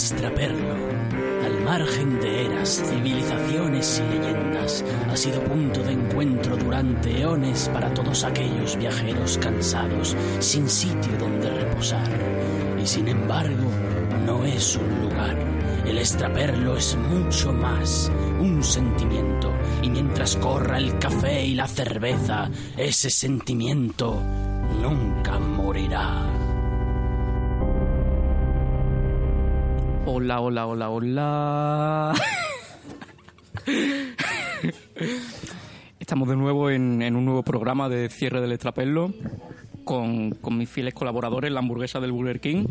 El extraperlo, al margen de eras, civilizaciones y leyendas, ha sido punto de encuentro durante eones para todos aquellos viajeros cansados, sin sitio donde reposar. Y sin embargo, no es un lugar. El extraperlo es mucho más, un sentimiento. Y mientras corra el café y la cerveza, ese sentimiento nunca morirá. Hola, hola, hola, hola. Estamos de nuevo en, en un nuevo programa de cierre del Extraperlo con, con mis fieles colaboradores, la hamburguesa del Burger King,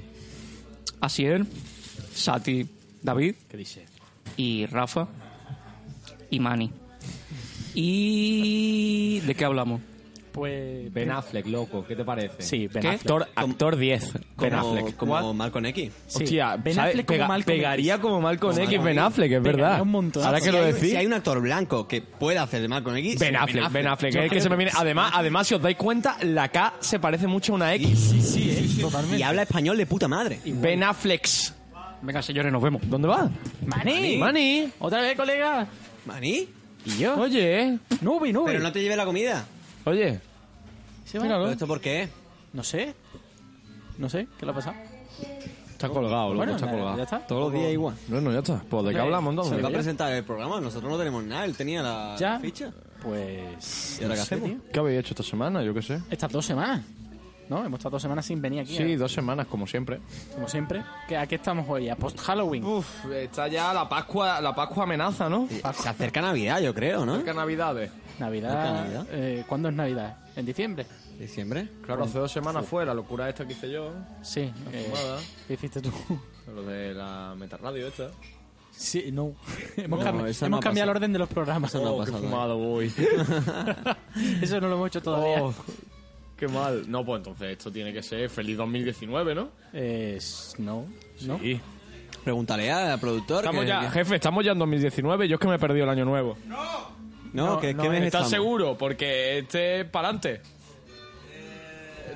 Asier, Sati, David ¿Qué dice? y Rafa y Mani. ¿Y de qué hablamos? Pues. Ben Affleck, loco, ¿qué te parece? Sí, Ben ¿Qué? Affleck. Actor, actor 10, Ben Como, Affleck. como Malcolm X. Sí, Hostia, Ben ¿sabes? Affleck como Pega- Malcolm pegaría X. como Malcolm X Ben X. Affleck, es Pegaría verdad. un montón. Ahora Si que lo hay- decís. Si hay un actor blanco que pueda hacer de Malcolm X, Ben Affleck, Ben Affleck, Yo es que creo se me que viene. sí. Además, además, si os dais cuenta, la K se parece mucho a una X. Sí, sí, eh, totalmente. y habla español de puta madre. Ben Affleck. Venga, señores, nos vemos. ¿Dónde va? ¡Mani! Mani. ¿Otra vez, colega? ¿Maní? ¿Y yo? Oye, Nubi, Nubi. Pero no te lleve la comida. oye. ¿Se va? ¿Pero esto por qué? No sé. No sé. ¿Qué le ha pasado? Está colgado, loco, Bueno, está colgado. ya está. Todos los días igual. Bueno, ya está. Pues de qué Sí. hablamos Se entonces. va a presentar el programa. Nosotros no tenemos nada. Él tenía la ¿Ya? ficha. Pues. ¿Y ahora no qué sé, hacemos? tío. ¿Qué habéis hecho esta semana? Yo qué sé. Estas dos semanas. ¿No? Hemos estado dos semanas sin venir aquí. Sí, ¿eh? dos semanas, como siempre. Como siempre. ¿Qué- ¿A qué estamos hoy? ¿A post-Halloween? Uf, está ya la Pascua, la Pascua amenaza, ¿no? Se acerca Navidad, yo creo, ¿no? Cerca Navidades. Navidad. Navidad? eh, ¿Cuándo es Navidad? ¿En diciembre? ¿Diciembre? Claro, hace dos semanas fue la locura esta que hice yo. Sí. eh, fumada. ¿Qué hiciste tú? Lo de la metarradio esta. Sí, no. hemos No, cambi- eso hemos no cambiado el orden de los programas. no ha Oh, qué pasado, fumado voy. Eso no lo hemos hecho todavía. Oh, qué mal. No, pues entonces esto tiene que ser feliz 2019, ¿no? Eh, no. ¿No? Sí. Pregúntale al productor. Estamos que- ya, jefe, estamos ya en 2019. Yo es que me he perdido el año nuevo. No, No, ¿qué, no, qué mes ¿Estás estamos? seguro? Porque este es para adelante.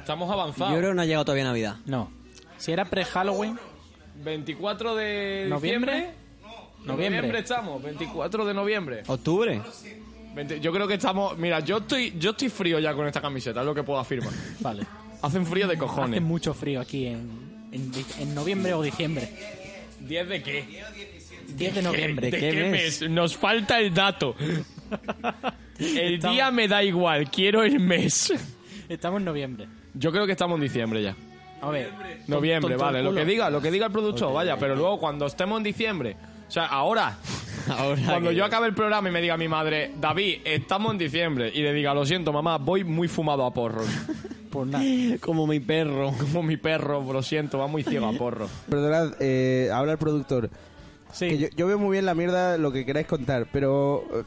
Estamos Yo avanzados. creo que no ha llegado todavía Navidad. No. Si era pre-Halloween, 24 de ¿Noviembre? diciembre. Noviembre. Noviembre estamos, 24 de noviembre. ¿Octubre? 20 yo creo que estamos. Mira, yo estoy, yo estoy frío ya con esta camiseta, es lo que puedo afirmar. vale. Hacen frío de Hace cojones. mucho frío aquí en, en, en noviembre o diciembre. ¿10 de qué? 10 de noviembre. ¿De qué qué mes? mes? Nos falta el dato. El Estamos- día me da igual, quiero el mes. Estamos en noviembre. Yo creo que estamos en diciembre ya. A ver. Noviembre, vale, lo que diga, lo que diga el productor, vaya, pero luego cuando estemos en diciembre, o sea, ahora, Ahora cuando que- yo acabe el programa y me diga mi madre, David, estamos en diciembre, y le diga, lo siento, mamá, voy muy fumado a porros. Pues nada. Como mi perro. Como mi perro, lo siento, va muy ciego a porros. Perdonad, eh, habla el productor. Sí. Que yo, yo veo muy bien la mierda lo que queráis contar, pero eh,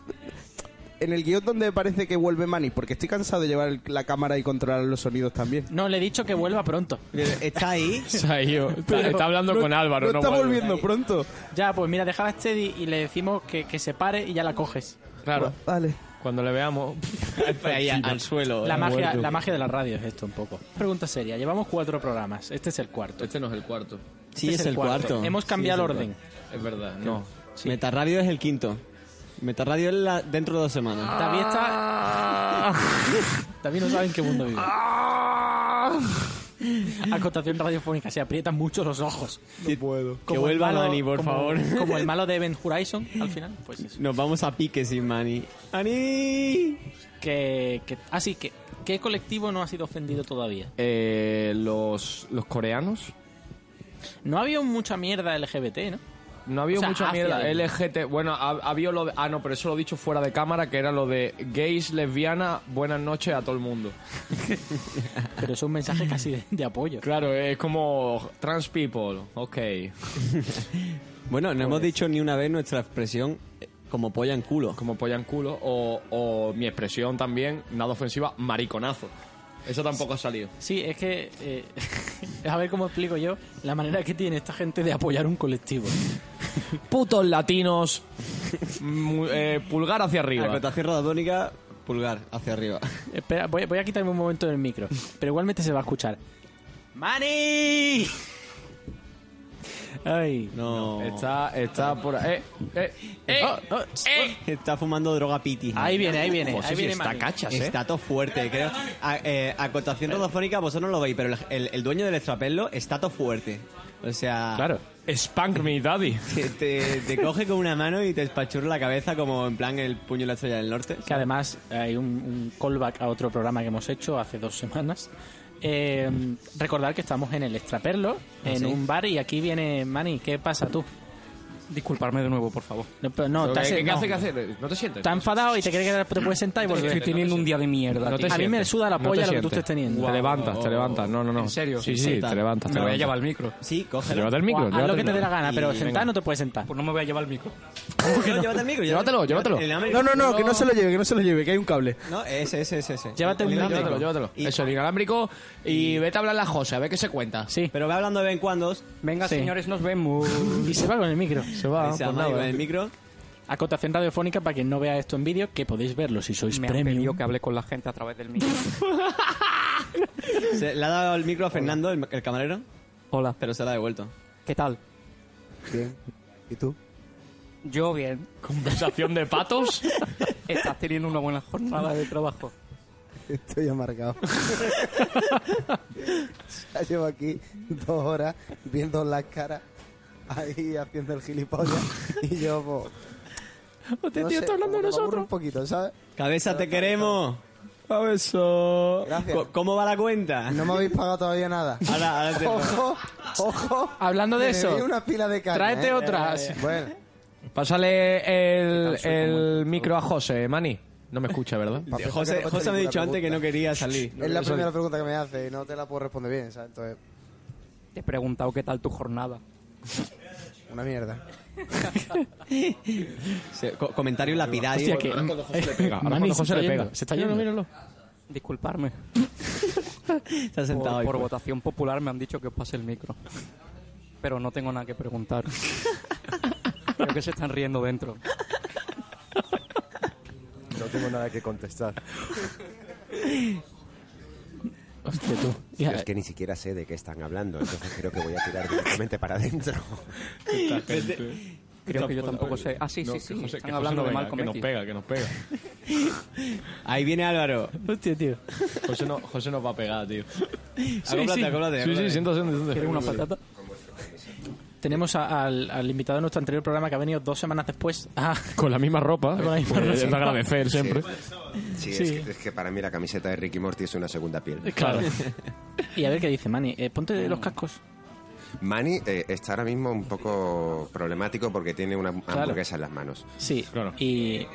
en el guion donde parece que vuelve Manny, porque estoy cansado de llevar el- la cámara y controlar los sonidos también. No, le he dicho que vuelva pronto. Está ahí. Se ha ido. Está, hablando no- con Álvaro, No, no, está vuelve. volviendo pronto. Ya, pues mira, dejaba a Steady y le decimos que, que se pare y ya la coges. Claro, Vale. cuando le veamos. ahí al suelo. La eh. magia, la magia de la radio es esto un poco. Pregunta seria. Llevamos cuatro programas. Este es el cuarto. Este no es el cuarto. Sí, Este es, el cuarto. Hemos cambiado Sí, el orden. Es verdad, no. Sí. Metarradio es el quinto. Metarradio es la, dentro de dos semanas. David está... David no sabe en qué mundo vive. Acotación radiofónica. Se aprietan mucho los ojos. No puedo. Que vuelva Manny, por como- favor. Como el malo de Ben Horizon, al final. Pues eso. Nos vamos a pique sin Manny. ¡Ani! Que, que, ah, sí, que, ¿qué colectivo no ha sido ofendido todavía? Eh, los, los coreanos. No ha habido mucha mierda LGBT, ¿no? No ha habido O sea, mucha hacia mierda. ahí. LGT, bueno, ha, ha habido lo de, ah, no, pero eso lo he dicho fuera de cámara, que era lo de gays, lesbianas, buenas noches a todo el mundo. Pero es un mensaje casi de, de apoyo. Claro, es como trans people, ok. Bueno, no hemos dicho ni una vez nuestra expresión eh, como polla en culo. Como polla en culo, o, o mi expresión también, nada ofensiva, mariconazo. Eso tampoco ha salido. Sí, es que. eh, a ver cómo explico yo la manera que tiene esta gente de apoyar un colectivo. Putos latinos, mu- eh, pulgar hacia arriba. Acotación radiofónica, pulgar hacia arriba. Espera, voy, voy a quitarme un momento del micro. Pero igualmente se va a escuchar. ¡Mani! Ay. No. Está, está por ahí. Eh, eh, eh, Oh, oh, eh. Está fumando droga piti. Ahí viene, ahí viene. Ahí está Mani. cachas, ¿eh? Está todo fuerte, creo. A- eh, acotación radiofónica, vosotros no lo veis, pero el, el- el dueño del extrapelo está todo fuerte. O sea, Claro. Spank me, daddy. te, te- te coge con una mano y te espachurra la cabeza como en plan el puño de la estrella del norte. Que además hay un, un callback a otro programa que hemos hecho hace dos semanas. Eh, recordar que estamos en el Extraperlo, en sí? un bar, y aquí viene Mani. ¿Qué pasa tú? Disculparme de nuevo, por favor. No, pero no, ¿Qué, no. hace que hacer? ¿No te sientes? Está enfadado y te cree que te puedes sentar y volver. Estoy teniendo un día de mierda. No. A mí me suda la No polla lo que tú estés teniendo. Te levantas, te levantas. No, no, no. ¿En serio? Sí, sí, te levantas. Te Me voy a llevar el micro. Sí, cógelo. Llévate el micro. Haz lo que te dé la micro. gana, pero sentar no te puedes sentar. Pues no me voy a llevar el micro. Llévate el micro. Llévatelo, llévatelo. No, no, no, que no se lo lleve, que no se lo lleve, que hay un cable. No, ese, ese, ese. ese. Llévate El inalámbrico. Llévatelo, llévatelo. Eso, el inalámbrico. Y vete a hablar a la José, a ver qué se cuenta. Sí. Pero ve hablando de vez en cuando. Venga, señores, nos vemos. Y se va con el micro. Se va, se pues llama nada. el micro. Acotación radiofónica para quien no vea esto en vídeo, que podéis verlo si sois Me premium. pedido que hable con la gente a través del micro. Se- le ha dado el micro a Fernando, el, el camarero, Hola, pero se lo ha devuelto. ¿qué tal? Bien. ¿Y tú? Yo bien. Conversación de patos. Estás teniendo una buena jornada de trabajo. Estoy amargado. ya llevo aquí dos horas viendo las caras ahí haciendo el gilipollas y yo pues... No tío, sé, está hablando de nosotros. un poquito, ¿sabes? Cabeza, te queremos. A eso. Gracias. ¿Cómo va la cuenta? No me habéis pagado todavía nada. Ahora, ahora te... Ojo, ojo. Hablando de eso, una pila de carne, tráete ¿eh? otras. Bueno, Pásale el, el micro a José, Mani. No me escucha, ¿verdad? José, José me ha dicho antes que no quería salir. es la primera pregunta que me hace y no te la puedo responder bien, ¿sabes? Entonces, Te he preguntado qué tal tu jornada. Una mierda. Co- comentario lapidario. Hostia, que... Ahora Mani, cuando se José está le yendo, pega. Se está yendo. Disculparme. Se ha sentado Por, ahí. por votación popular me han dicho que os pase el micro. Pero no tengo nada que preguntar. Creo que se están riendo dentro. No tengo nada que contestar. Hostia, tú. Yo es que ni siquiera sé de qué están hablando, entonces creo que voy a tirar directamente para adentro. Creo que yo tampoco sé. Ah, sí, sí, sí. Están hablando de Malcolm Que nos pega, que nos pega. Ahí viene Álvaro. Hostia, tío. José, no, José nos va a pegar, tío. Acóplate, sí. acóplate, Sí, sí, acóplate. siéntate, siéntate. ¿Quieres una patata? Tenemos a- al, al invitado de nuestro anterior programa que ha venido dos semanas después. Ah, Con la misma ropa. Con la misma pues, ropa. Es de agradecer siempre. Sí, Sí. Es, que, es que para mí la camiseta de Ricky Morty es una segunda piel. claro. y a ver qué dice Mani. Eh, ponte los cascos. Manny eh, está ahora mismo un poco problemático porque tiene una hamburguesa en las manos. Sí. Claro. Y.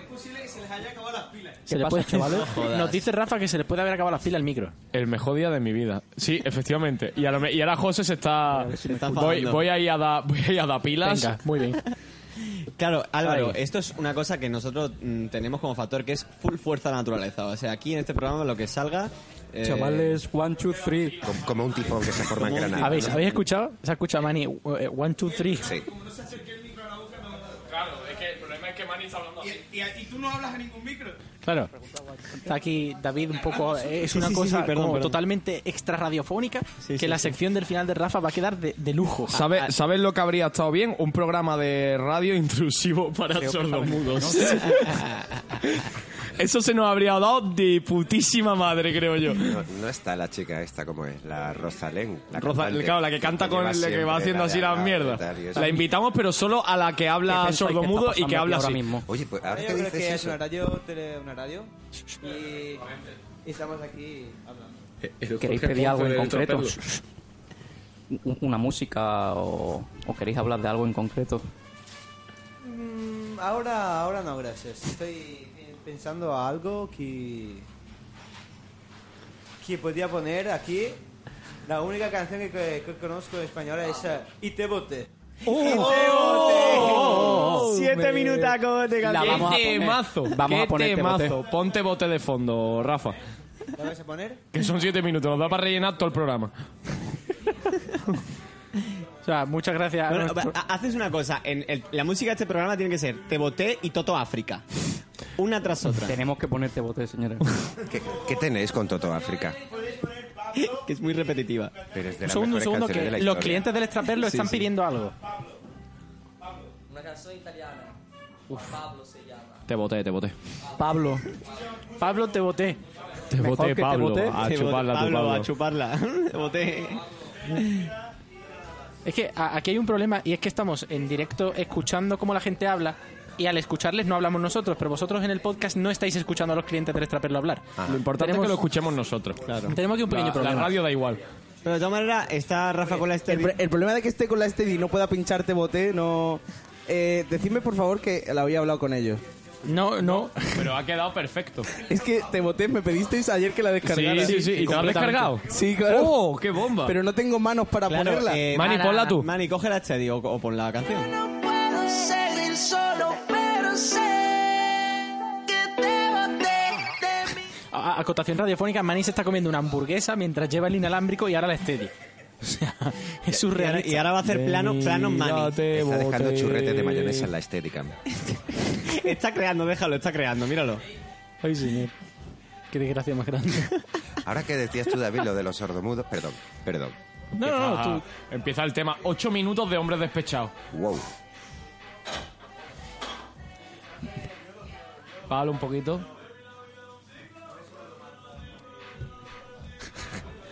Se le pasa, puede, chavales? Nos dice Rafa que se le puede haber acabado las pilas al micro. El mejor día de mi vida. Sí, efectivamente. Y, a lo me- y ahora José se está... Voy, enfadando. voy a ir a dar voy a ir a dar pilas. Venga, muy bien. Claro, Álvaro, Ahí. esto es una cosa que nosotros mm, tenemos como factor que es full fuerza naturaleza. O sea, aquí en este programa lo que salga... eh, Chavales, one, two, three. Como, como un tifón que se forma en Granada. ¿Habéis, ¿no? ¿Habéis escuchado? ¿Se ha escuchado Mani? eh, One, two, three. Sí. Claro, es que el problema es que Manny está hablando así. Claro. Está aquí David un poco... Es una sí, sí, cosa sí, perdón, como perdón. totalmente extra radiofónica Sí, que sí, la sí. sección del final de Rafa va a quedar de, de lujo. ¿Sabes ¿Sabes lo que habría estado bien? Un programa de radio intrusivo para sordomudos. Eso se nos habría dado de putísima madre, creo yo. No, no está la chica esta como es, la Rosalén. La Rosa- cantante, claro, la que canta con la que va haciendo la así las mierdas. La invitamos, pero solo a la que ¿Qué habla sordomudo y que habla ahora así. mismo? Oye, pues ahora Yo que dices que es eso... una radio, tele, una radio y, y estamos aquí hablando. ¿Queréis pedir algo en concreto? ¿Una música o, o queréis hablar de algo en concreto? ahora, ahora no, gracias. Estoy pensando a algo que que podía poner aquí. La única canción que, que- que conozco en español es eh, Y te boté. ¡Oh! Y te boté. Siete minutacos de La canción. vamos a ¡Qué poner. temazo! Vamos ¡Qué a poner temazo! Ponte bote de fondo, Rafa. ¿La vas a poner? Que son siete minutos, nos da para rellenar todo el programa. O sea, muchas gracias. Bueno, nuestro- ha- haces una cosa. En el- la música de este programa tiene que ser Te boté y Toto África. Una tras otra. Tenemos que ponerte bote, señores. ¿Qué, qué tenéis con Toto África? que es muy repetitiva. Pero es de las segundo, un segundo, que de la los clientes del extraperlo Sí, están sí. pidiendo algo. Una canción italiana. Pablo se llama. Te boté, te boté. Pablo. Pablo, te voté. Te Mejor boté, que te Pablo. boté. A Te boté, chuparla, tu Pablo, Pablo. a chuparla. Te boté. Es que aquí hay un problema y es que estamos en directo escuchando cómo la gente habla y al escucharles no hablamos nosotros, pero vosotros en el podcast no estáis escuchando a los clientes del extraperlo hablar. Lo importante Tenemos- es que lo escuchemos nosotros. Tenemos aquí un pequeño La, la problema. radio da igual. Pero de todas maneras, está Rafa con la El, Steady. el problema de que esté con la Steady y no pueda pincharte bote, no... Eh, decidme por favor que la había hablado con ellos. No, no. Pero ha quedado perfecto. Es que te boté, me pedisteis ayer que la descargara. Sí, sí, sí. ¿Y te lo has descargado? Sí, claro. ¡Oh, qué bomba! Pero no tengo manos para Claro, ponerla. eh, Mani, ponla tú. Mani, coge la Steady o, o pon la canción. puedo seguir solo, pero A- acotación radiofónica, Manny se está comiendo una hamburguesa mientras lleva el inalámbrico y ahora la Steady. O sea, es Y ahora, surrealista. y ahora va a hacer plano, plano Mani. Te Está dejando churretes de mayonesa en la estética. Está creando, déjalo, está creando, míralo. Ay, señor. Qué desgracia más grande. Ahora que decías tú, David, lo de los sordomudos, perdón, perdón. No, no, no, tú. Empieza el tema. Ocho minutos de hombres despechados. Wow. Pablo un poquito.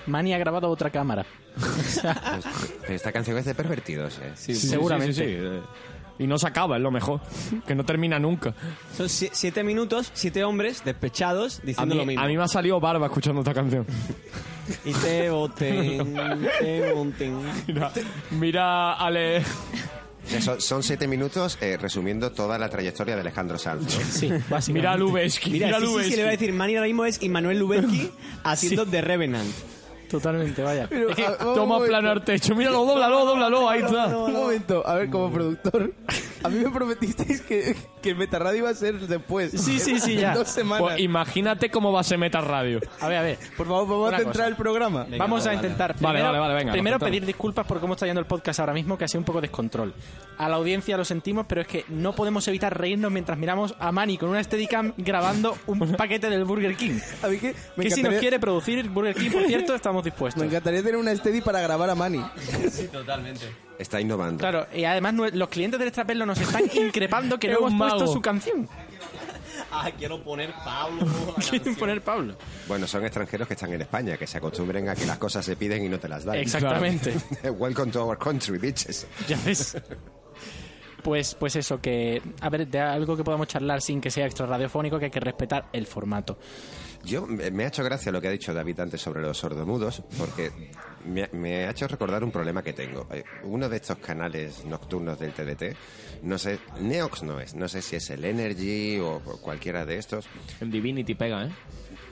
Manny ha grabado otra cámara. Pero esta canción es de pervertidos, ¿eh? Sí, Seguramente. sí, sí, sí. Y no se acaba, es lo mejor. Que no termina nunca. Son si- siete minutos, siete hombres despechados A diciendo mí, lo mismo. a mí me ha salido barba escuchando esta canción. Y te boten, te boten. Mira, mira Ale. Son, son siete minutos eh, resumiendo toda la trayectoria de Alejandro Sanz. ¿no? Sí, básicamente. Mira a Lubeski. Mira, Mira, sí, sí, sí, Lubeski. le voy a decir, Mani ahora mismo es Immanuel Lubezki haciendo The Revenant. Totalmente, vaya. Pero, Es que- a- Toma plano al techo. Míralo, dóblalo, dóblalo. Ahí está. Un momento, a ver, como productor, a mí me prometisteis que, que el Metarradio iba a ser después. Sí, sí, sí, En ya. dos semanas. Pues imagínate cómo va a ser Meta Radio. A ver, a ver. Por favor, vamos a centrar el programa. Vamos a intentar. Vale, primero, vale, vale, venga, Primero pedir disculpas por cómo está yendo el podcast ahora mismo, que ha sido un poco descontrol. A la audiencia lo sentimos, pero es que no podemos evitar reírnos mientras miramos a Manny con una Steadicam grabando un paquete del Burger King. A mí que me Que si nos quiere producir Burger King, por cierto, estamos dispuestos. me encantaría tener una Steady para grabar a Manny. Está innovando. Claro, y además los clientes del Extrapelo nos están increpando que no hemos puesto su canción. Ah, quiero poner Pablo. Quieren poner Pablo. Bueno, son extranjeros que están en España, que se acostumbren a que las cosas se piden y no te las dan. Exactamente. Welcome to our country, bitches. Ya ves. Pues, pues eso, que a ver, de algo que podamos charlar sin que sea extra radiofónico, que hay que respetar el formato. Yo me me ha hecho gracia lo que ha dicho David antes sobre los sordomudos, porque me, ha- me ha hecho recordar un problema que tengo. Eh, Uno de estos canales nocturnos del TDT, no sé, Neox no es, no sé si es el Energy o cualquiera de estos. El Divinity pega, ¿eh?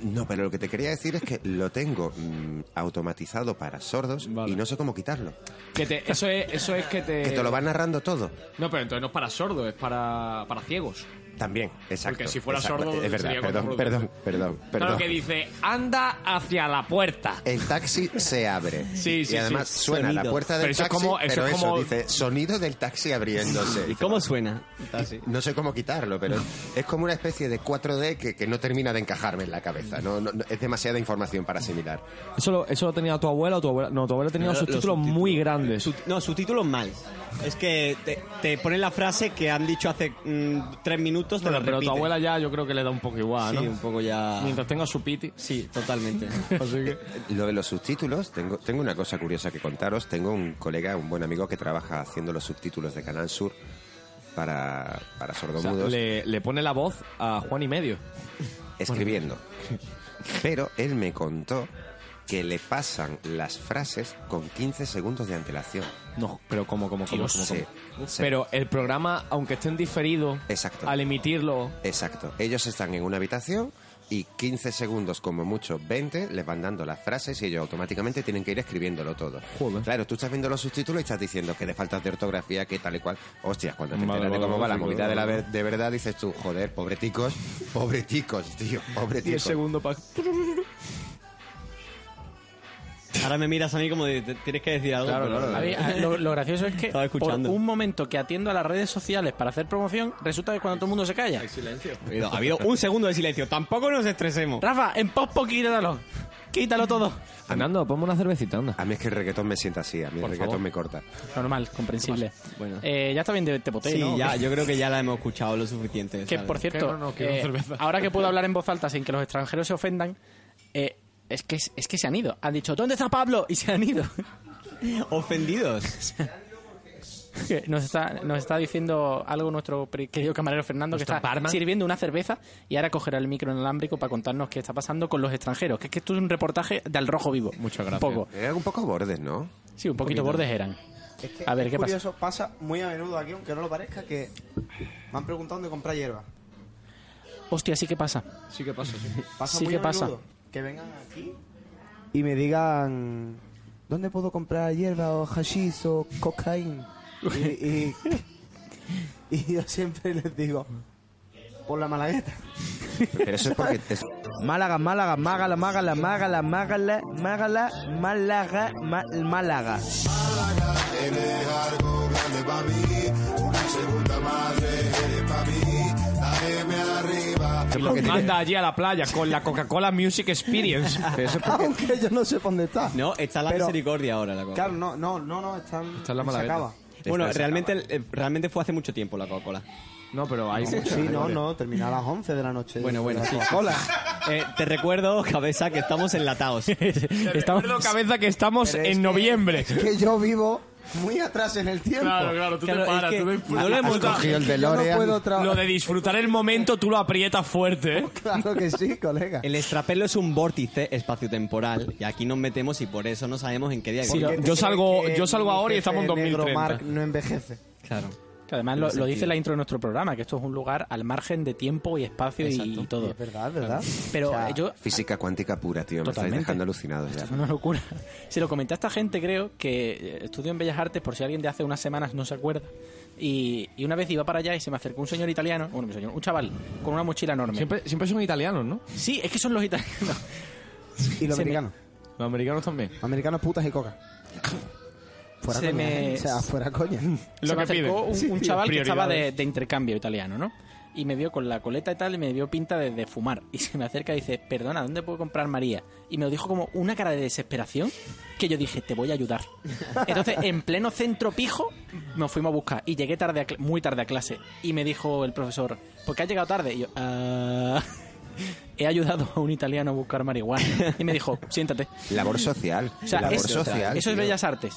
No, pero lo que te quería decir es que lo tengo mm, automatizado para sordos Vale. y no sé cómo quitarlo. Que te, eso, es, eso es que te... Que te lo va narrando todo. No, pero entonces no es para sordos, es para, para ciegos. También, exacto. Porque si fuera exacto. sordo, Es verdad, sería perdón, perdón, perdón, perdón. Claro que dice, anda hacia la puerta. El taxi se abre. Sí, sí, y además sí. suena la Sonido. puerta del Pero eso es taxi, como- eso pero es eso como- dice sonido del taxi abriéndose. ¿Y cómo suena? No sé cómo quitarlo, pero es como una especie de 4D que, que no termina de encajarme en la cabeza. No, no- no- es demasiada información para asimilar. Eso lo, eso lo tenía tu abuela o tu abuela. No, tu abuela tenía Los los subtítulos subtítulos. muy grandes. Su- no, subtítulos mal. Es que te, te ponen la frase que han dicho hace mm, tres minutos, te Bueno, la pero tu abuela ya yo creo que le da un poco igual, Sí, ¿no? un poco ya... Mientras tenga su piti. Sí, totalmente. Así que... Lo de los subtítulos, tengo, tengo una cosa curiosa que contaros. Tengo un colega, un buen amigo que trabaja haciendo los subtítulos de Canal Sur para, para O sea, sordomudos, le, le pone la voz a Juan y medio. escribiendo. Pero él me contó que le pasan las frases con 15 segundos de antelación. No, pero ¿cómo, cómo, cómo, Dios. cómo, Sí, cómo? sí. Pero el programa, aunque esté en diferido, Exacto. al emitirlo... Exacto. Ellos están en una habitación y 15 segundos, como mucho 20, les van dando las frases y ellos automáticamente tienen que ir escribiéndolo todo. Joder. Claro, tú estás viendo los subtítulos y estás diciendo que de faltas de ortografía, que tal y cual. Hostias, cuando te enteras de cómo va la movida de, la ver- de verdad, dices tú, joder, pobreticos, pobreticos, tío, pobreticos. segundo para... Ahora me miras a mí como de, te- tienes que decir algo. Claro, pero- claro. A mí, a- lo, lo gracioso es que Estaba por escuchando. un momento que atiendo a las redes sociales para hacer promoción, resulta que cuando todo el mundo se calla. Ha habido, ha habido un segundo de silencio. Tampoco nos estresemos. Rafa, en post quítalo. Quítalo todo. Fernando, ponme una cervecita, anda. A mí es que el reggaetón me sienta así, a mí Por el reggaetón favor. me corta. Normal, comprensible. Bueno. Eh, ya está bien de Tepote, Sí, ¿no? ya, yo creo que ya la hemos escuchado lo suficiente. Que, ¿sabes? por cierto, no, no, quiero eh, ahora que puedo hablar en voz alta sin que los extranjeros se ofendan, eh, es, que, es que se han ido. Han dicho, ¿dónde está Pablo? Y se han ido. Ofendidos. Nos, está, nos está diciendo algo nuestro querido camarero Fernando, que ¿Nuestro está barman? sirviendo una cerveza y ahora cogerá el micro inalámbrico para contarnos qué está pasando con los extranjeros. Que es que esto es un reportaje de Al Rojo Vivo. Muchas gracias. Un poco. Era un poco bordes, ¿no? Sí, un poquito bordes eran. Es que A ver, es ¿qué pasa? curioso, pasa? muy a menudo aquí, aunque no lo parezca, que me han preguntado dónde comprar hierba. Hostia, sí que pasa. Sí que pasa, sí. Pasa Sí muy que a pasa. menudo que vengan aquí y me digan ¿dónde puedo comprar hierba o hashish o cocaína? Y, y, y yo siempre les digo por la malagueta. Pero eso es porque... es- Málaga, Málaga, Mágala, Mágala, Mágala, Mágala, Mágala, Málaga, Ma- Málaga. Anda allí a la playa con la Coca-Cola Music Experience. Pero eso es porque- Aunque yo no sé dónde está. No, está la Pero- misericordia ahora. La Coca. Claro, no, no, no, no, están, Está en la se acaba. Bueno, Esta se realmente, eh, realmente fue hace mucho tiempo la Coca-Cola. No, pero hay mucho. Sí, no, no, termina a las 11 de la noche. Bueno, bueno, sí. Hola. Eh, te recuerdo, cabeza, que estamos enlatados. Estamos... Recuerdo, cabeza, que estamos Pero es en que- noviembre. Es que yo vivo muy atrás en el tiempo. claro, tú Claro, es que no lo Has hemos cogido el Yo no DeLorean. puedo tra- Lo de disfrutar el momento, tú lo aprietas fuerte, ¿eh? Claro que sí, colega. El extrapelo es un vórtice espaciotemporal y aquí nos metemos y por eso no sabemos en qué día Sí, vivimos. yo salgo- yo salgo ahora y estamos en negro 2030. Mark no envejece. Claro. Que además lo, lo dice la intro de nuestro programa, que esto es un lugar al margen de tiempo y espacio y, Exacto. y todo. Es verdad, es verdad. Pero O sea, yo... Física cuántica pura, tío. Me estáis Totalmente. dejando alucinados ya. Es una locura. Se lo comenté a esta gente, creo, que eh, estudio en Bellas Artes, por si alguien de hace unas semanas no se acuerda. Y, y una vez iba para allá y se me acercó un señor italiano, bueno, un señor, un chaval, con una mochila enorme. Siempre, siempre son italianos, ¿no? Sí, es que son los italianos. y los se me- americanos. Los americanos también. Americanos putas y coca. Fuera Se coña, me- ¿eh? O sea, fuera coña. Lo se me que acercó un, un chaval que estaba de, intercambio italiano, ¿no? Y me vio con la coleta y tal, y me vio pinta de, de fumar. Y se me acerca y dice, perdona, ¿dónde puedo comprar María? Y me lo dijo como una cara de desesperación que yo dije, te voy a ayudar. Entonces, en pleno centro pijo, nos fuimos a buscar. Y llegué tarde a muy tarde a clase. Y me dijo el profesor, ¿por qué has llegado tarde? Y yo, "Ah, he ayudado a un italiano a buscar marihuana. Y me dijo, siéntate. Labor social. O sea, Labor social. eso es tío. Bellas Artes.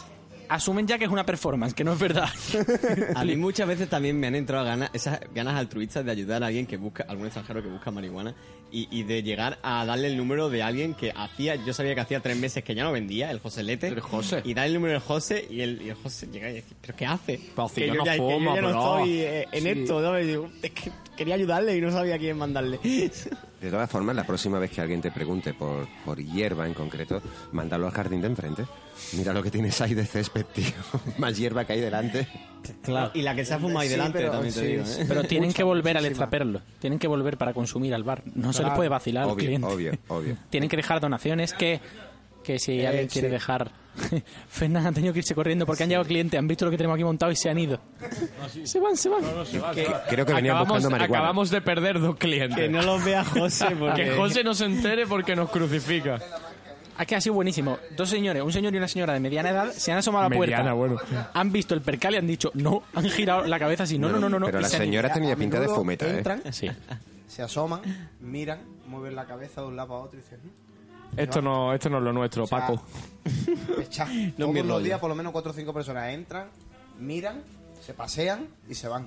Asumen ya que es una performance, que no es verdad. A mí muchas veces también me han entrado ganas, esas ganas altruistas de ayudar a alguien que busca, algún extranjero que busca marihuana y, y de llegar a darle el número de alguien que hacía, yo sabía que hacía tres meses que ya no vendía, el Joselete. El José. Y darle el número del José y el, y el José llega y dice, ¿pero qué hace? Pero si que yo no ya, que fumo, yo ya no estoy eh, en Sí. esto, ¿no? Y digo, es que quería ayudarle y no sabía a quién mandarle. De todas formas, la próxima vez que alguien te pregunte por, por hierba en concreto, mándalo al jardín de enfrente. Mira lo que tienes ahí de césped, tío. Más hierba que hay delante. Claro. Y la que se ha fumado ahí Sí, delante pero- también te sí, digo. ¿eh? Pero tienen Mucha, que volver al extraperlo. Tienen que volver para consumir al bar. No se les puede vacilar al Obvio, cliente. obvio, obvio. Tienen que dejar donaciones que, que si Eh, alguien quiere sí. dejar... Fernan han tenido que irse corriendo porque han llegado clientes, han visto lo que tenemos aquí montado y se han ido. Se van, se van. Creo que venían acabamos, buscando marihuana. acabamos de perder dos clientes. Que no los vea José porque... Que José no se entere porque nos crucifica. Ha quedado así buenísimo. Dos señores, un señor y una señora de mediana edad, se han asomado a la puerta. Mediana, bueno. Han visto el percal y han dicho no. Han girado la cabeza así, no, no, no, no. no, Pero la se señora tenía A pinta de fumeta, ¿eh? Entran, Sí. se asoman, miran, mueven la cabeza de un lado para otro y dicen... Esto no, esto no es lo nuestro, O sea, Paco. Echa. mi Todos los rollo. días por lo menos cuatro o cinco personas entran, miran, se pasean y se van.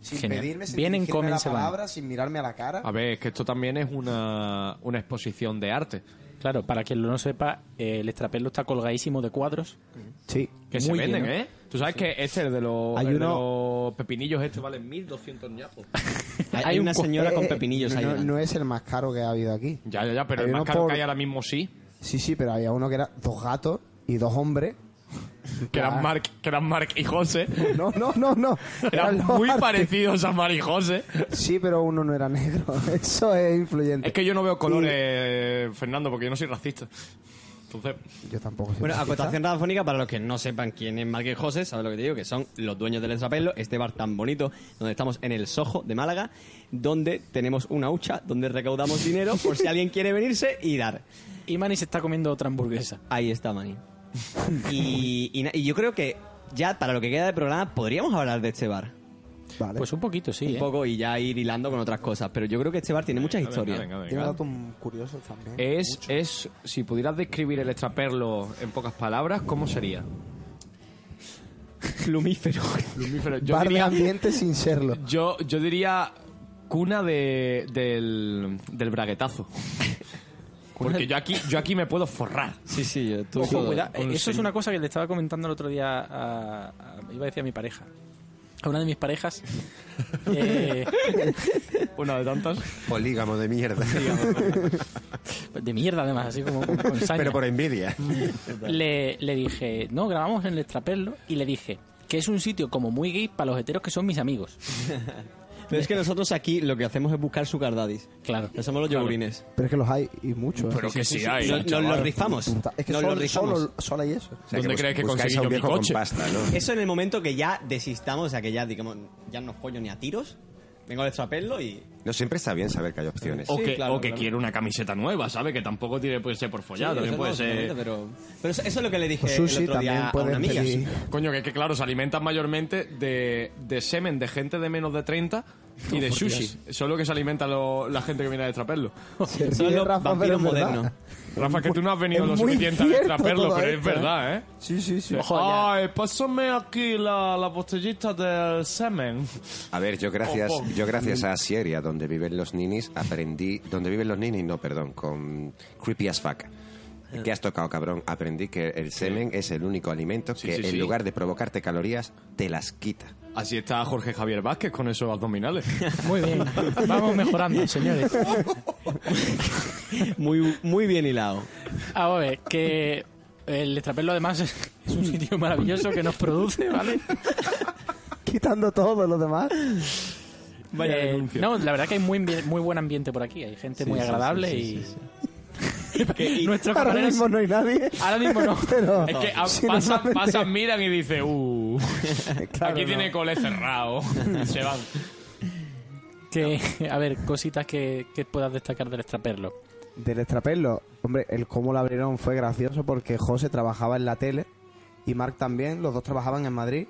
Sin Genial. pedirme, sin Vienen, dirigirme comen, la se van. palabra, sin mirarme a la cara. A ver, es que esto también es una, una exposición de arte. Claro, para quien no sepa, eh, el extrapelo está colgadísimo de cuadros. Sí. Que se venden, lleno. ¿eh? Tú sabes que este, el de los, Hay el de uno- los pepinillos, este vale 1200 ñapos. Hay, Hay una señora con Eh, pepinillos no, ahí. no, es el más caro que ha habido aquí. Ya, ya, ya, pero Hay el más uno caro por- que hay ahora mismo sí. Sí, sí, pero había uno que era dos gatos y dos hombres. Que eran, Mark, que eran Mark y José. No, no, no, no. Eran muy parecidos a Mark y José. Sí, pero uno no era negro. Eso es influyente. Es que yo no veo colores, Fernando, porque yo no soy racista. Entonces, Yo tampoco soy Bueno, racista. acotación radiofónica para los que no sepan quién es Mark y José, ¿sabes lo que te digo? Que son los dueños del Extrapelo, este bar tan bonito, donde estamos en el Soho de Málaga, donde tenemos una hucha, donde recaudamos dinero por si alguien quiere venirse y dar. Y Manny se está comiendo otra hamburguesa. Ahí está, Mani. Y, y na- y yo creo que ya para lo que queda de programa podríamos hablar de este bar. Vale. Pues un poquito, sí. Un ¿eh? poco y ya ir hilando con otras cosas. Pero yo creo que este bar tiene muchas venga, historias. venga, venga. Tiene datos curiosos también. Es, es, si pudieras describir el extraperlo en pocas palabras, ¿cómo sería? Plumífero. Yo bar de ambiente sin serlo. yo, yo diría cuna de, del, del braguetazo. Porque yo aquí, yo aquí me puedo forrar. Sí, sí, yo tú Ojo, cuidado. con Eso es una cosa que le estaba comentando el otro día a, a- iba a decir a mi pareja. A una de mis parejas. eh, Una de tantas. Polígamo de mierda. de mierda, además, así como con, con. Pero por envidia. le, le dije, no, grabamos en el Extraperlo. Y le dije que es un sitio como muy gay para los heteros que son mis amigos. Pero es que nosotros aquí lo que hacemos es buscar su daddies. Claro. Somos los yogurines. Pero es que los hay y muchos. ¿eh? Pero que sí, hay. Nos, nos los rifamos. Es que nos solo, los rifamos. solo, solo hay eso. O sea, ¿Dónde bus- crees que buscáis conseguí a un yo mi viejo con coche? pasta, ¿no? Eso en el momento que ya desistamos, o sea, que ya, digamos, ya no follo ni a tiros. Vengo al extrapelo y... No siempre está bien saber que hay opciones. O Sí, que, claro, o que claro. quiere una camiseta nueva, ¿sabe? Que tampoco tiene, puede ser por follar, Sí, también eso puede no, ser... Pero, pero eso, eso es lo que le dije Pues sushi el otro día también a una amiga. pedir. Coño, que, que claro, se alimentan mayormente de, de semen de gente de menos de 30 y de sushi. Eso es lo que se alimenta lo- la gente que viene. Se Son ríe los Rafa, pero vampiros es verdad. modernos. Rafa, que tú no has venido Es lo muy suficiente a cierto extraperlo, todo pero es esto, verdad, ¿eh? Sí, sí, sí. Ay, pásame aquí la, la botellita del semen. A ver, yo gracias, Ojo. yo gracias a Sieria, donde viven los ninis, aprendí, donde viven los ninis, no, perdón, con Creepy as Fuck. ¿Qué has tocado, cabrón? Aprendí que el semen es el único alimento Sí, que sí, en sí. lugar de provocarte calorías, te las quita. Así está Jorge Javier Vázquez con esos abdominales. Muy bien. Vamos mejorando, señores. Muy, muy bien hilado. A ver, que el Extraperlo además es es un sitio maravilloso que nos produce, ¿vale? Quitando todo lo demás. Vaya Eh, denuncia. no, la verdad que hay muy, ambi- muy buen ambiente por aquí. Hay gente muy sí, agradable sí, sí, y... Nuestros Ahora mismo no hay nadie. Ahora mismo no. Pero Es que a- pasan, normalmente- pasan, miran y dicen, uh, Claro, aquí no. tiene cole cerrado. Se van. Que, a ver, cositas que, que puedas destacar del Extraperlo. Del extrapelo, hombre, el cómo lo abrieron fue gracioso porque José trabajaba en la tele y Marc también, los dos trabajaban en Madrid.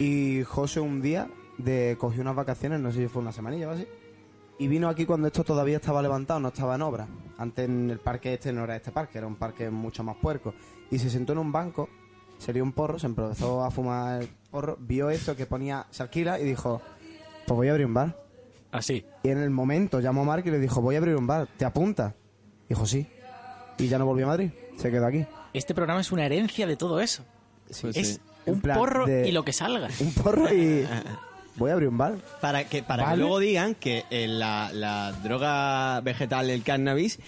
Y José un día de, cogió unas vacaciones, no sé si fue una semanilla o así, y vino aquí cuando esto todavía estaba levantado, no estaba en obra. Antes en el parque este no era este parque, era un parque mucho más puerco. Y se sentó en un banco, se dio un porro, se empezó a fumar el porro, vio esto que ponía, se alquila y dijo, pues voy a abrir un bar. Así. Y en el momento llamó a Mark y le dijo, voy a abrir un bar, ¿te apuntas? Dijo, sí. Y ya no volvió a Madrid, se quedó aquí. Este programa es una herencia de todo eso. Pues es sí. En un porro de- y lo que salga. Un porro y... voy a abrir un bar. Para que, para que luego digan que eh, la, la droga vegetal, el cannabis,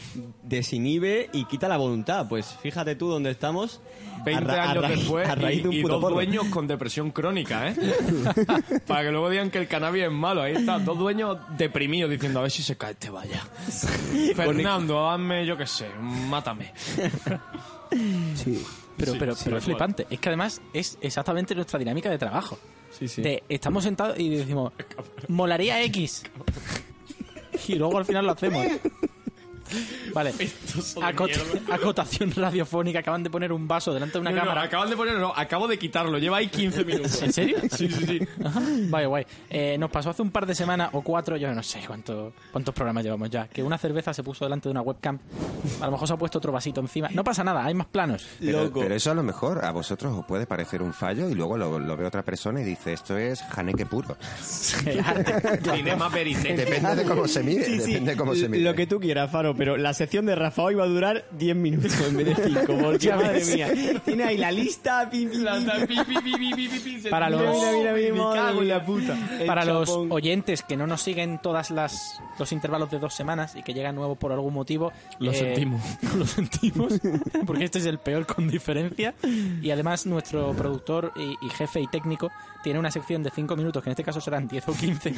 desinhibe y quita la voluntad. Pues fíjate tú dónde estamos. 20 a ra- a años después a raíz y, de un y puto dos porro. dueños con depresión crónica, ¿eh? Para que luego digan que el cannabis es malo. Ahí está, dos dueños deprimidos diciendo a ver si se cae este vaya. Fernando, hazme, yo qué sé, mátame. Sí. Pero, Sí, pero, sí, pero es flipante. Es que además es exactamente nuestra dinámica de trabajo. Sí, sí. De, estamos sentados y decimos, molaría X. Y luego al final lo hacemos. Vale. Acot- acotación radiofónica. Acaban de poner un vaso delante de una No, no, cámara. acaban de ponerlo, no, acabo de quitarlo, lleva ahí 15 minutos. ¿En serio? Sí, sí, sí. Vaya, guay. Eh, nos pasó hace un par de semanas o cuatro, yo no sé cuánto, cuántos programas llevamos ya, que una cerveza se puso delante de una webcam. A lo mejor se ha puesto otro vasito encima. No pasa nada, hay más planos. Pero, pero eso a lo mejor a vosotros os puede parecer un fallo y luego lo, lo ve otra persona y dice, esto es janeque puro. Cinema. Depende de cómo se mire, Sí, sí, depende de cómo se mire. Lo que tú quieras, Faro, pero la sección de Rafa hoy va a durar 10 minutos en vez de 5, porque madre mía, tiene ahí la lista. Para los, Mira, mira, mira, Me madre cago en la mía. puta. El para los chapón. oyentes que no nos siguen todas las los intervalos de dos semanas y que llegan nuevos por algún motivo Lo eh, sentimos. lo sentimos porque este es el peor con diferencia y además nuestro productor y, y jefe y técnico tiene una sección de 5 minutos que en este caso serán 10 o 15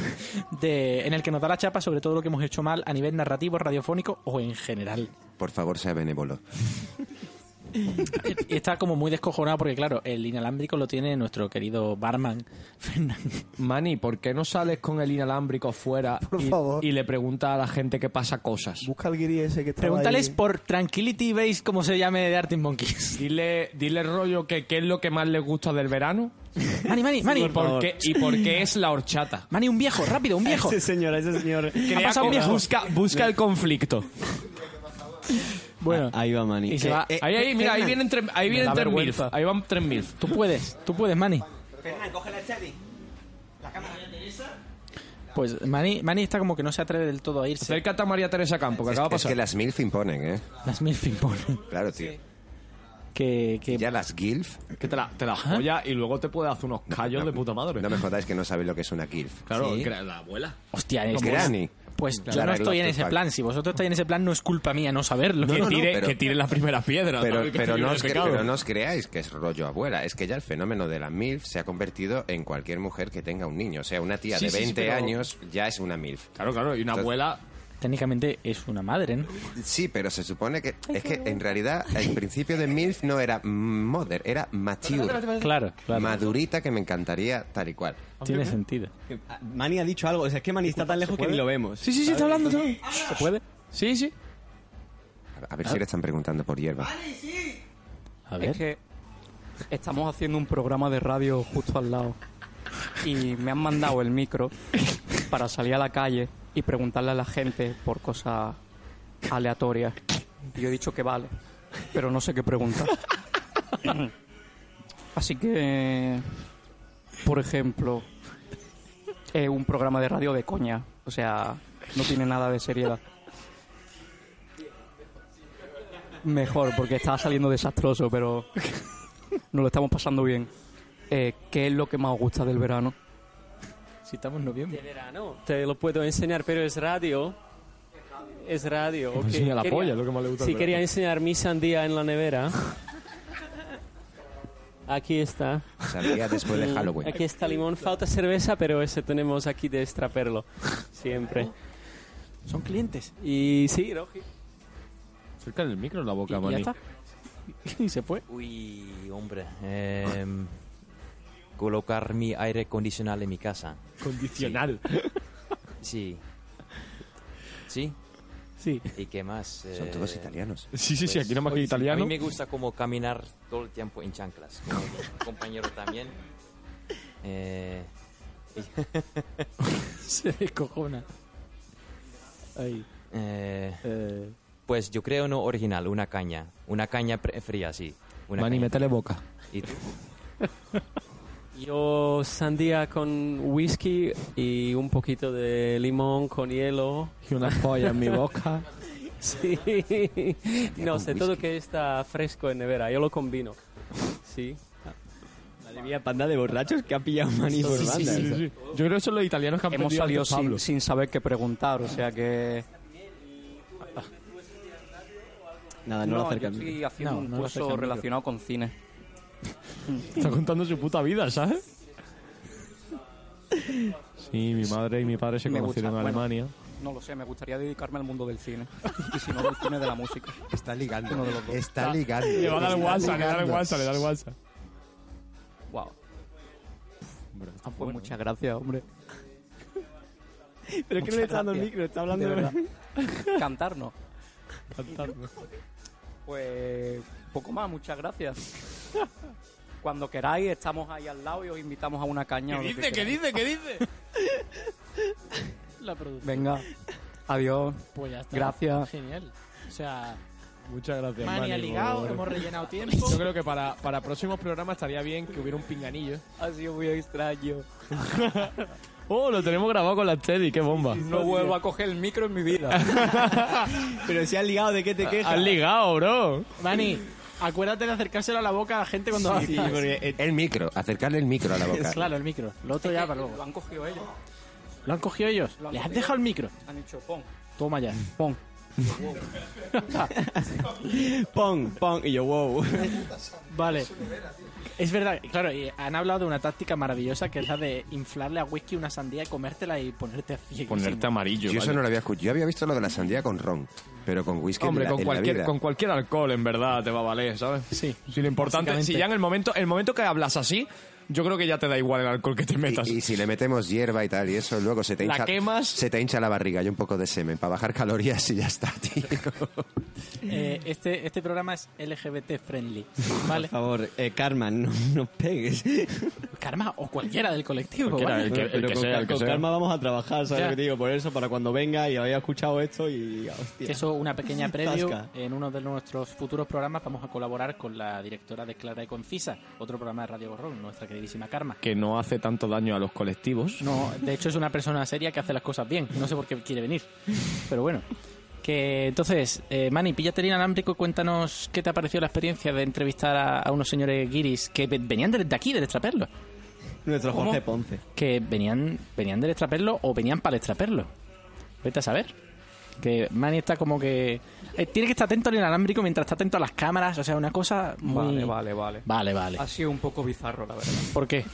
de, en el que nos da la chapa sobre todo lo que hemos hecho mal a nivel narrativo, radiofónico o en general Por favor, sea benévolo. y está como muy descojonado porque claro el inalámbrico lo tiene nuestro querido barman Fernando Mani, ¿por qué no sales con el inalámbrico fuera Por y, favor. y le preguntas a la gente que pasa cosas? Busca el guiri ese que está Pregúntales por Tranquility Base, como se llame de Arctic Monkeys. Dile, dile rollo que qué es lo que más les gusta del verano Mani, Mani, Mani. y por qué, y por qué es la horchata. Mani, un viejo, rápido, un viejo. Ese señor, ese señor. Ha pasado un viejo. Busca, busca el conflicto. Bueno, Ahí va Manny. y se Eh, va. eh, Ahí, ahí, mira, ahí Fernan, vienen tres, ahí vienen tres milf. Ahí van tres milf. Tú puedes, tú puedes, Mani. Pues Mani, Mani está como que no se atreve del todo a irse. Acércate a María Teresa Campo, que Es, acaba de es pasar. que las MILF imponen, ¿eh? Las mil pone. Claro, tío. Que, que Ya las GILF, Que te la, te la joya y luego te puede hacer unos callos de puta madre. no me jodáis que no sabéis lo que es una GILF. Claro, Sí. la abuela. Hostia, es Granny. Pues yo no estoy en ese plan. Si vosotros estáis en ese plan, no es culpa mía no saberlo. que, no, tire, pero- que tire la primera piedra. Pero. Que pero, no os cre- pero no os creáis que es rollo abuela. Es que ya el fenómeno de la MILF se ha convertido en cualquier mujer que tenga un niño. O sea, una tía Sí, de sí, sí, 20 pero- años ya es una MILF. Claro, claro, y una Entonces- abuela. Técnicamente es una madre, ¿no? Sí, pero se supone que es que en realidad el principio de MILF no era mother, era mature. Claro, claro. Madurita que me encantaría tal y cual. Tiene sentido. Manny ha dicho algo. O sea, es que Manny está tan lejos que ni lo vemos. Sí, sí, sí, está hablando. todo. ¿Se puede? Sí, sí. A ver si le están preguntando por hierba. A Es ver. que estamos haciendo un programa de radio justo al lado y me han mandado el micro para salir a la calle y preguntarle a la gente por cosas aleatorias. Yo he dicho que vale, pero no sé qué preguntar. Así que, por ejemplo, es un programa de radio de coña, o sea, no tiene nada de seriedad. Mejor, porque estaba saliendo desastroso, pero nos lo estamos pasando bien. Eh, ¿Qué es lo que más os gusta del verano? Si estamos en noviembre. De verano. Te lo puedo enseñar, pero es radio. Es radio. ok. enseña la Quería- polla, lo que más le gusta del quería enseñar mi sandía en la nevera. Aquí está. Salía después de Halloween. Aquí está limón. Falta cerveza, pero ese tenemos aquí de extraperlo. Siempre. Son clientes. Y sí, Roji. Cerca del micro en la boca, y ya Mani. está. y se fue. Uy, hombre. em, colocar mi aire acondicionado en mi casa. Condicional. Sí. ¿Sí? Sí. ¿Y qué más? Son Eh, todos italianos. Sí, sí, sí, aquí nada más que A italiano. mí me gusta como caminar todo el tiempo en chanclas. Como mi compañero también. Eh, Se descojona. Ahí. eh, Eh, pues yo creo no original, una caña. Una caña pre- fría, sí. Una Mani, caña. métele boca. ¿Y tú? Yo sandía con whisky y un poquito de limón con hielo. Y una polla en mi boca. Sí. No sé, todo que está fresco en nevera. Yo lo combino. Sí. Madre mía, panda de borrachos que ha pillado Manny por Sí, sí, banda. sí, sí. Yo creo que son los italianos que han Hemos salido sin, sin saber qué preguntar, o sea que... Nada, no, lo yo acercan. estoy haciendo No, un no lo curso relacionado con cine. Está contando su puta vida, ¿sabes? Sí, mi madre y mi padre se Me conocieron gusta, en bueno. Alemania. No lo sé, me gustaría dedicarme al mundo del cine. Y si no, del cine de la música. Está ligando. Uno de los dos. Está ligando. Le va a dar Está WhatsApp, le da el ligando. WhatsApp, le da el WhatsApp. Wow. Ah, pues muchas gracias, hombre. Pero es que no le está dando el micro, está hablando De de verdad. Cantarnos. Pues poco más, muchas gracias. Cuando queráis, estamos ahí al lado y os invitamos a una caña. que dice? ¿Qué dice? ¿Qué dice? la producción. Venga, adiós. Pues ya está. Gracias. Genial. O sea, Muchas gracias, Mani Mani. ha ligado, por- hemos rellenado tiempo. Yo creo que para, para próximos programas estaría bien que hubiera un pinganillo. Ha sido muy extraño. Oh, lo tenemos grabado con la Teddy, qué bomba. No vuelvo a coger el micro en mi vida. Pero si has ligado, ¿de qué te quejas? Has ligado, bro. Mani, acuérdate de acercárselo a la boca a la gente cuando Sí, porque El micro, acercarle el micro a la boca. Claro, el micro. Lo otro ya para Lo luego. han cogido ellos. ¿Lo han cogido ellos? Lo han ¿Les has cogido. dejado el micro? Han dicho, pon, Toma ya. pon. pon, pon, y yo, wow. Vale. Es verdad, claro, y han hablado de una táctica maravillosa que es la de inflarle a whisky una sandía y comértela y ponerte así. Ponerte amarillo. Yo eso no lo había escuchado. Yo había visto lo de la sandía con ron, pero con whisky Hombre, en la, con en la cualquier, vida. con cualquier alcohol, en verdad, te va a valer, ¿sabes? Sí. Si lo importante, si ya en el momento, el momento que hablas así, yo creo que ya te da igual el alcohol que te metas. Y, y si le metemos hierba y tal, y eso luego se te La hincha, quemas. se te hincha la barriga y un poco de semen para bajar calorías y ya está, tío. Eh, este, este programa es LGBT friendly. ¿Vale? Por favor, eh, Karma, no nos pegues. Karma o cualquiera del colectivo. Cualquiera, ¿vale? el que- Pero que con, sea, el que con sea. Karma vamos a trabajar, ¿sabes lo que te digo? Por eso, para cuando venga y haya escuchado esto y... Hostia. Que Eso, una pequeña preview. Tasca. En uno de nuestros futuros programas vamos a colaborar con la directora de Clara y Concisa, otro programa de Radio Borrón, nuestra queridísima Karma. Que no hace tanto daño a los colectivos. No, de hecho es una persona seria que hace las cosas bien. No sé por qué quiere venir. Pero bueno. Que entonces, eh, Manny, píllate el inalámbrico y cuéntanos qué te ha parecido la experiencia de entrevistar a, a unos señores guiris que ve- venían de, de aquí, del Extraperlo. Nuestro ¿Cómo? Jorge Ponce. Que venían, venían del Extraperlo o venían para el Extraperlo. Vete a saber. Que Manny está como que... eh, tiene que estar atento al inalámbrico mientras está atento a las cámaras. O sea, una cosa muy... Vale, vale, vale. Vale, vale. Ha sido un poco bizarro, la verdad. ¿Por qué?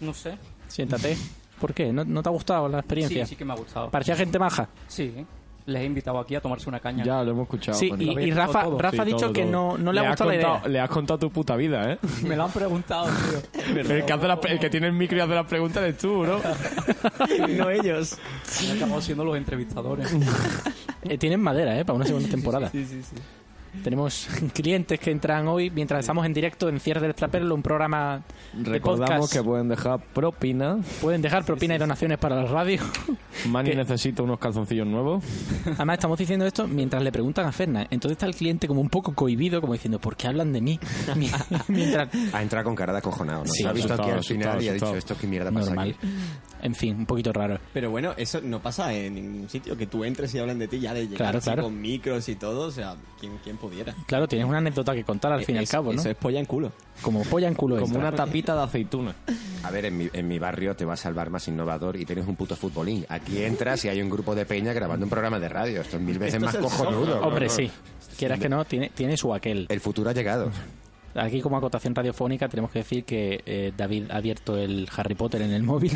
No sé. Siéntate. ¿Por qué? ¿No, no te ha gustado la experiencia? Sí, sí que me ha gustado. ¿Parecía gente maja? Sí. Les he invitado aquí a tomarse una caña. Ya, lo hemos escuchado. Sí, y, Rafa, todo. Rafa Sí, ha dicho todo, que todo. no, no le ha gustado la contado- idea. Le has contado tu puta vida, ¿eh? Me lo han preguntado, tío. el, que hace las- el que tiene el micro y hace las preguntas eres tú, bro. no ellos. Han acabado siendo los entrevistadores. Eh, tienen madera, ¿eh? Para una segunda temporada. Sí, sí, sí. Tenemos clientes que entran hoy mientras estamos en directo en Cierre del Extraperlo, un programa de Recordamos podcast. que pueden dejar propina. Pueden dejar propina y donaciones para la radio. Manny ¿Qué? necesita unos calzoncillos nuevos. Además, estamos diciendo esto mientras le preguntan a Ferna. Entonces está el cliente como un poco cohibido, como diciendo, ¿por qué hablan de mí? Mi- mientras... Ha entrado con cara de acojonado, ¿no? Sí, Se ha visto aquí asustado, al final y ha dicho, esto qué mierda pasa Normal. aquí. En fin, un poquito raro. Pero bueno, eso no pasa en ningún sitio. Que tú entres y hablen de ti ya de llegar Claro, así claro. con micros y todo. O sea, ¿quién, quién pudiera? Claro, tienes una anécdota que contar al fin y al Es- cabo, ¿no? Eso es polla en culo. Como polla en culo. Como extra. una tapita de aceituna. A ver, en mi, en mi barrio te vas al bar más innovador y tienes un puto futbolín. Aquí entras y hay un grupo de peña grabando un programa de radio. Esto es mil veces más cojonudo. Hombre, sí. Quieras que no, tiene, tiene su aquel. El futuro ha llegado. Aquí como acotación radiofónica tenemos que decir que eh, David ha abierto el Harry Potter en el móvil.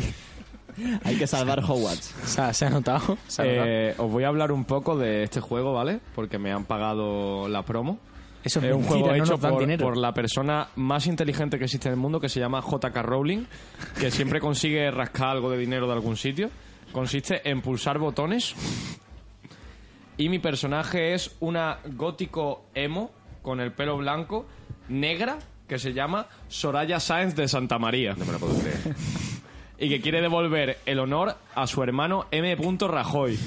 Hay que salvar Hogwarts. se, ha, se ha notado. se ha notado. Eh, os voy a hablar un poco de este juego, ¿vale? Porque me han pagado la promo. Eso es Es un mentira, juego no hecho por, dinero. por la persona más inteligente que existe en el mundo, que se llama JK Rowling, que siempre consigue rascar algo de dinero de algún sitio. Consiste en pulsar botones. Y mi personaje es una gótico emo con el pelo blanco, negra, que se llama Soraya Sáenz de Santa María. No me lo puedo creer. Y que quiere devolver el honor a su hermano M. Rajoy,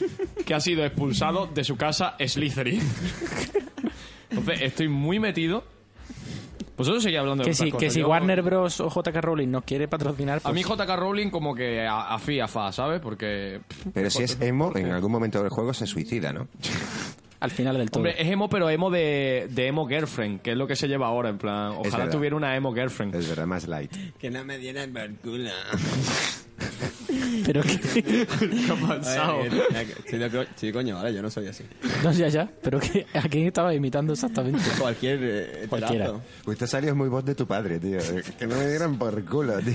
que ha sido expulsado de su casa Slytherin. Entonces, estoy muy metido. Vosotros seguís hablando de que cosas. que si Yo- Warner Bros. o JK Rowling nos quiere patrocinar, A mí pues, JK Rowling como que a, a fi, a fa, ¿sabes? Porque... Pero si es emo, en algún momento del juego se suicida, ¿no? al final del todo. Hombre, es emo, pero emo de, de emo girlfriend, que es lo que se lleva ahora, en plan... Ojalá tuviera una emo girlfriend. Es verdad, más light. Que no me dieran por culo. Pero que... ¿Qué ha pasado? Sí, de co- sí, coño, vale, yo no soy así. no, ya, ya. Pero que ¿a quién estaba imitando exactamente? Cualquier eh, Cualquiera. terazo. Pues te salió muy voz de tu padre, tío. Que no me dieran por culo, tío.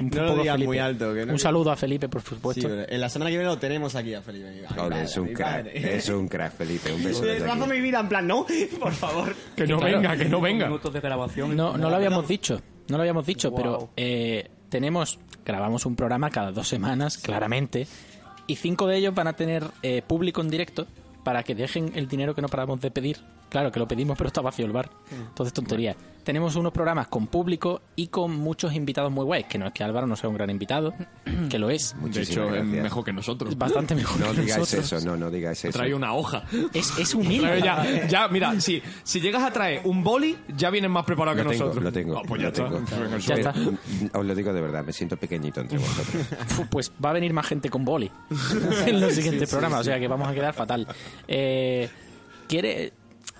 Un No lo poco digas Felipe. muy alto. Que no Un saludo a Felipe, por Sí, supuesto. pero en la semana que viene lo tenemos aquí a Felipe. A mi Joder, padre, es un mi crack. padre. Es un crack, Felipe. Un beso Eh, desde Rafa aquí. mi vida, en plan, no, por favor. Que no venga, que no venga. minutos de grabación. No, no lo habíamos dicho, no lo habíamos dicho, Wow. pero eh, tenemos, grabamos un programa cada dos semanas, claramente, y cinco de ellos van a tener eh, público en directo para que dejen el dinero que no paramos de pedir Claro, que lo pedimos, pero está vacío el bar. Entonces, tontería. Tenemos unos programas con público y con muchos invitados muy guays. Que no es que Álvaro no sea un gran invitado, que lo es. De hecho, es mejor que nosotros. Es bastante mejor No que digáis nosotros. eso, no, no digáis eso. Trae una hoja. Es, es humilde. Ya, ya, mira, si, si llegas a traer un boli, ya vienes más preparado Lo que tengo, nosotros. lo tengo. Ah, pues ya lo está. tengo. Ya está. Os lo digo de verdad, me siento pequeñito entre vosotros. Pues va a venir más gente con boli en los siguientes programas, o sea que vamos a quedar fatal. Eh, ¿Quiere.?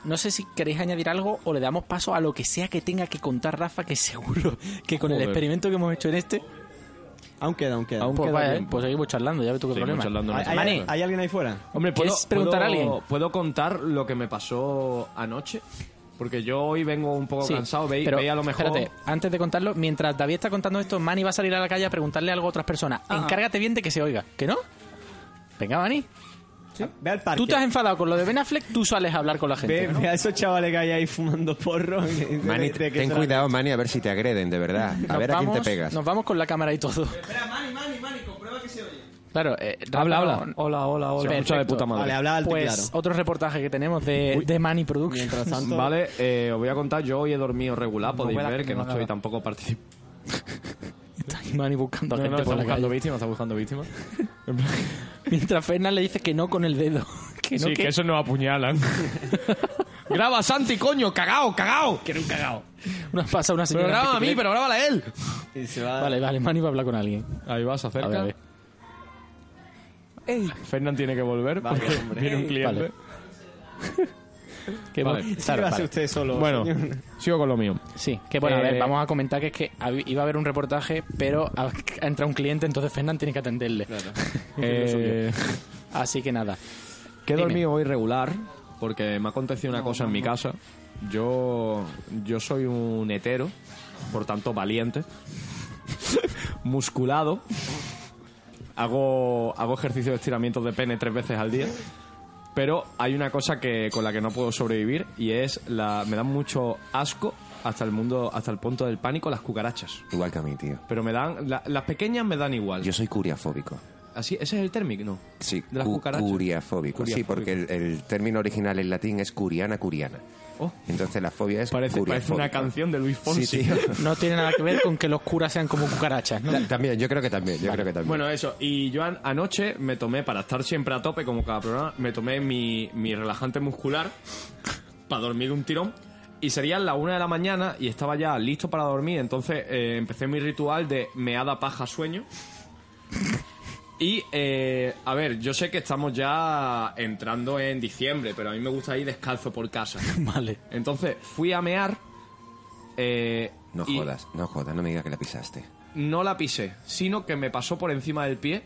No sé si queréis añadir algo o le damos paso a lo que sea que tenga que contar Rafa, que seguro que con el experimento que hemos hecho en este. Aún queda, aún queda. Aún Pues, queda vaya, pues seguimos charlando, ya ves tú qué Seguimos problema. charlando ¿Hay, hay- hay alguien ahí fuera? Hombre, ¿puedo, ¿Quieres preguntar puedo- a alguien? ¿Puedo contar lo que me pasó anoche? Porque yo hoy vengo un poco Sí, cansado. Veis, pero veis a lo mejor... Espérate, antes de contarlo, mientras David está contando esto, Manny va a salir a la calle a preguntarle algo a otras personas. Ah. Encárgate bien de que se oiga. ¿Que no? Venga, Manny. Ve al parque. Tú te has enfadado con lo de Ben Affleck, tú sales a hablar con la gente. Ve, ¿no? ve a esos chavales que hay ahí fumando porro. de- de- Mani, ten la- cuidado, Mani, a ver si te agreden, de verdad. A Nos ver a quién te vamos- pegas. Nos vamos con la cámara y todo. Espera, Mani, Mani, Mani, comprueba que se oye. Claro, eh, Habla, habla. Hola, hola, hola. Se escucha de Perfecto. puta madre. Vale, habla alto Pues claro. otro reportaje que tenemos de, de Manny Production. Mientras tanto... Vale, eh, os voy a contar. Yo hoy he dormido regular. Podéis ver que que no no estoy nada. tampoco participando. Está Manny buscando a No, gente no, por la buscando calle. víctimas, está buscando víctimas. Mientras Fernan le dice que no con el dedo. Que no, sí, que... que eso nos apuñalan. Graba, Santi, coño, cagao, cagao. Quiero un cagao. Una pasa una señora. Pero graba a mí, pero grábala a él. Y se va... Vale, vale, Manny va a hablar con alguien. Ahí vas, A ver, acerca. a ver. Fernán tiene que volver Vaya, porque viene un cliente. Vale. Que Vale. bueno, Sí, claro, vale. usted solo. Bueno, señor. sigo con lo mío. Sí, que bueno, a ver, Eh, vamos a comentar que es que iba a haber un reportaje, pero ha, ha entrado un cliente, entonces Fernan tiene que atenderle. Eh, Así que nada. que he dormido hoy regular porque me ha acontecido una cosa en mi casa. Yo, yo soy un hetero, por tanto valiente, musculado. Hago, hago ejercicio de estiramientos de pene tres veces al día. Pero hay una cosa que, con la que no puedo sobrevivir y es la. Me dan mucho asco hasta el mundo, hasta el punto del pánico las cucarachas. Igual que a mí, tío. Pero me dan. la- las pequeñas me dan igual. Yo soy curiafóbico. Así, ese es el término, ¿no? Sí, De las cu- cucarachas. curiafóbico. Sí, porque el, el término original en latín es curiana curiana. Oh. Entonces la fobia es Parece, parece una canción de Luis Fonsi. Sí, tío. No tiene nada que ver con que los curas sean como cucarachas, ¿no? Ta- También, yo creo que también, yo creo que también. Bueno, eso. Y yo an- anoche me tomé, para estar siempre a tope, como cada programa, me tomé mi, mi relajante muscular para dormir un tirón. Y serían las una de la mañana y estaba ya listo para dormir. Entonces eh, empecé mi ritual de meada, paja, sueño. Y, eh, a ver, yo sé que estamos ya entrando en diciembre, pero a mí me gusta ir descalzo por casa. Vale. Entonces fui a mear. eh, no y- jodas, no jodas, no me digas que la pisaste. no la pisé, sino que me pasó por encima del pie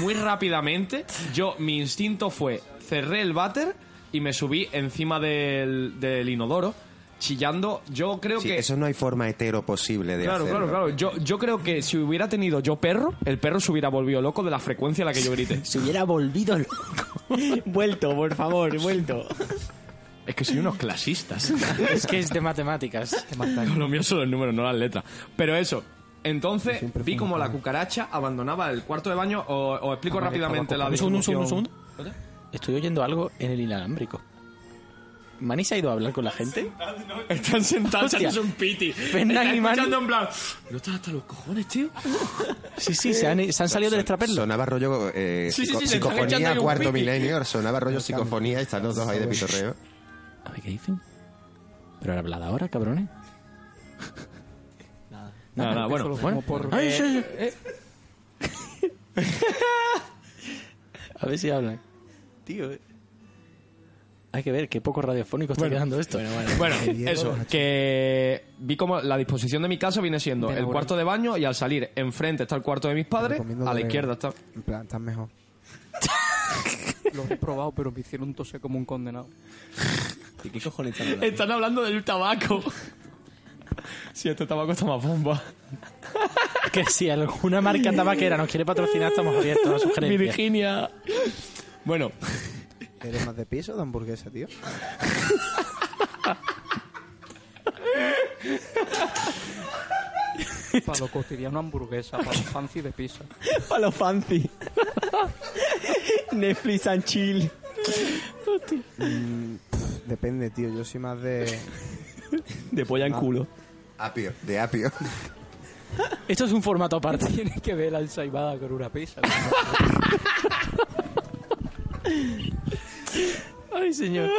muy rápidamente. Yo, mi instinto fue cerré el váter y me subí encima del, del inodoro, chillando. Yo creo Sí, que. eso no hay forma hetero posible de Claro, hacerlo. claro, claro. Yo, yo creo que si hubiera tenido yo perro, el perro se hubiera volvido loco de la frecuencia a la que yo grité. Se hubiera volvido loco. Vuelto, por favor, vuelto. Es que soy unos clasistas. Es que es de matemáticas. Lo mío son los números, no las letras. Pero eso. Entonces vi como la cucaracha abandonaba el cuarto de baño. O- Os explico rápidamente la Un segundo, un segundo, un segundo. Estoy oyendo algo en el inalámbrico. ¿Mani se ha ido a hablar con la gente? Están sentados echándose un piti. Fernan Están y Mani. en plan... ¿No estás hasta los cojones, tío? Sí, sí, se han, se han salido del extraperlo. Sonaba rollo eh, Sí, sí, psico- sí, se están echando psicofonía ahí un cuarto milenio, sonaba rollo psicofonía y están los dos ahí de pitorreo. A ver qué dicen. Pero hablad ahora, cabrones. Nada, nada, bueno. Bueno, Ay, sí, sí. A ver si hablan. Tío. eh. Hay que ver qué poco radiofónico está Bueno. quedando esto. Bueno, eso, que vi como la disposición de mi casa viene siendo el bueno. cuarto de baño y al salir enfrente está el cuarto de mis padres, a la izquierda está... En plan, estás mejor. Lo he probado, pero me hicieron toser como un condenado. ¿Y qué cojones están hablando? Están hablando del tabaco. Sí, este tabaco está más bomba. Que si alguna marca tabaquera nos quiere patrocinar, estamos abiertos a sugerencias. Virginia. Bueno, ¿Eres más de piso o de hamburguesa, tío? Para lo cotidiano hamburguesa, para lo fancy de pizza. Para lo fancy. Netflix and chill. Depende, tío. Yo soy más de. De polla en culo. Apio, de apio. Esto es un formato aparte. Tienes que ver la ensaimada con una pizza. Ay, señor.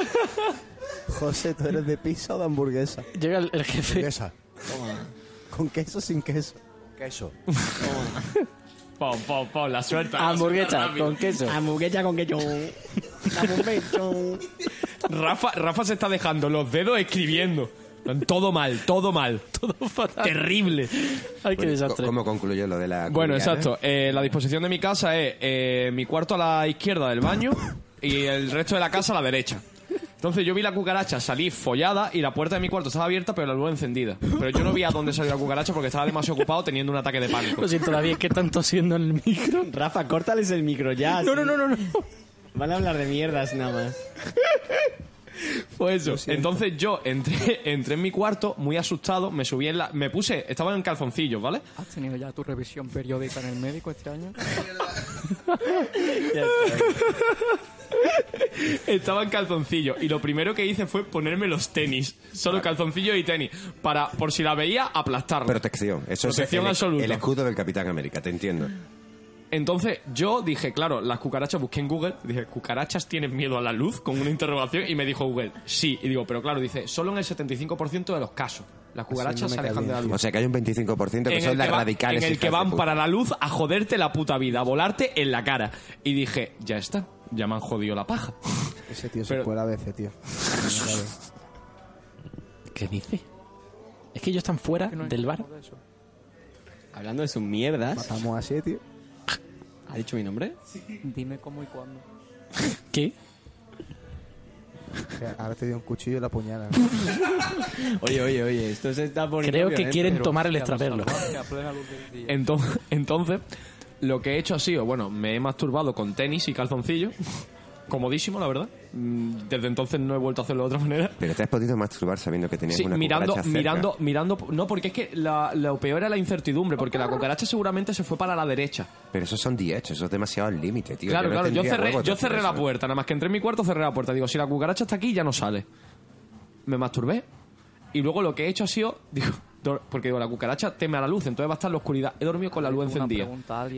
José, ¿tú eres de pizza o de hamburguesa? Llega el, el jefe. Hamburguesa. ¿Con queso o sin queso? Queso. Pon, pon, la suelta. la Hamburguesa suelta rápido. con queso. Hamburguesa con queso. Rafa, Rafa se está dejando los dedos escribiendo. Todo mal, todo mal. Todo fatal. Terrible. Ay, qué Bueno, desastre. ¿Cómo concluyó lo de la Bueno, exacto. Eh, la disposición de mi casa es eh, mi cuarto a la izquierda del baño y el resto de la casa a la derecha. Entonces yo vi la cucaracha salir follada y la puerta de mi cuarto estaba abierta pero la luz encendida. Pero yo no vi a dónde salió la cucaracha porque estaba demasiado ocupado teniendo un ataque de pánico. Lo siento, David, es que están tosiendo en el micro. Rafa, córtales el micro ya. No, no, no, no, no. Van a hablar de mierdas nada más. Pues eso. Entonces yo entré, entré en mi cuarto muy asustado, me subí en la... Me puse... Estaba en calzoncillos, ¿vale? ¿Has tenido ya tu revisión periódica en el médico este año? Estaba en calzoncillos y lo primero que hice fue ponerme los tenis. Solo calzoncillos y tenis. Para, por si la veía, aplastarla. Protección. Eso Protección es el, absoluta. el escudo del Capitán América, te entiendo. Entonces yo dije, claro, las cucarachas, busqué en Google, dije, ¿cucarachas tienen miedo a la luz? Con una interrogación y me dijo Google, sí. Y digo, pero claro, dice, solo en el 75% de los casos. Las cucarachas no se alejan de la luz. O sea que hay un 25% que en son el las va- radicales. en el que van para la luz a joderte la puta vida, a volarte en la cara. Y dije, ya está, ya me han jodido la paja. Ese tío se fue a veces, tío. ¿Qué dice? Es que ellos están fuera no del bar. Hablando de sus mierdas. Matamos así, tío. ¿Ha dicho mi nombre? Dime cómo y cuándo. ¿Qué? O sea, Ahora te dio un cuchillo y la puñala. Oye, oye, oye, esto se está poniendo Creo que violento. quieren Pero tomar el extraperlo. Entonces, entonces, lo que he hecho ha sido, bueno, me he masturbado con tenis y calzoncillos. Comodísimo, la verdad. Mm, Desde entonces no he vuelto a hacerlo de otra manera. Pero te has podido masturbar sabiendo que tenías Sí, una mirando, cucaracha cerca. mirando, mirando. No, porque es que la- lo peor era la incertidumbre, porque la cucaracha seguramente se fue para la derecha. Pero esos son 10, eso es demasiado al límite, tío. claro, claro. Yo cerré, yo cerré la eso. puerta. Nada más que entré en mi cuarto, cerré la puerta. Digo, si la cucaracha está aquí, ya no sale. Me masturbé. Y luego lo que he hecho ha sido. Digo, porque digo, la cucaracha teme a la luz, entonces va a estar en la oscuridad. He dormido con la luz encendida.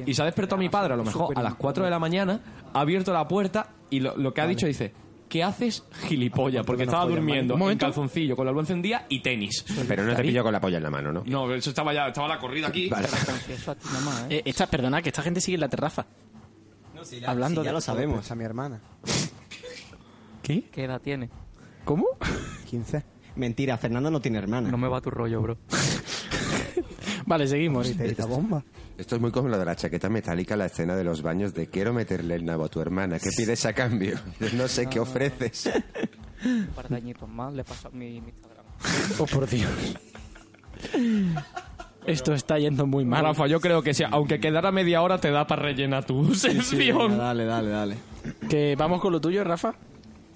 Y se ha despertado mi padre, a lo mejor a las 4 de la mañana, ha abierto la puerta y lo, lo que ha dicho dice. ¿Qué haces, gilipollas? Porque que no estaba durmiendo en calzoncillo, con la luz encendida y tenis. Pero no te pillo con la polla en la mano, ¿no? No, eso estaba ya, estaba la corrida aquí. Vale. ¿eh? Eh, esta, perdona, que esta gente sigue en la terraza. Hablando Sí, ya de- lo sabemos. Pues a mi hermana. ¿Qué? ¿Qué edad tiene? ¿Cómo? 15. Mentira, Fernando no tiene hermana. No me va tu rollo, bro. Vale, seguimos. Bomba. Esto es muy como lo de la chaqueta metálica, la escena de los baños de quiero meterle el nabo a tu hermana, ¿qué pides a cambio? No sé qué ofreces. Un par de añitos más le paso mi, mi Instagram. Oh, por Dios. Esto está yendo muy mal. Rafa, yo creo que sí, aunque quedara media hora te da para rellenar tu sección. Venga, dale, dale, dale. Que vamos con lo tuyo, Rafa.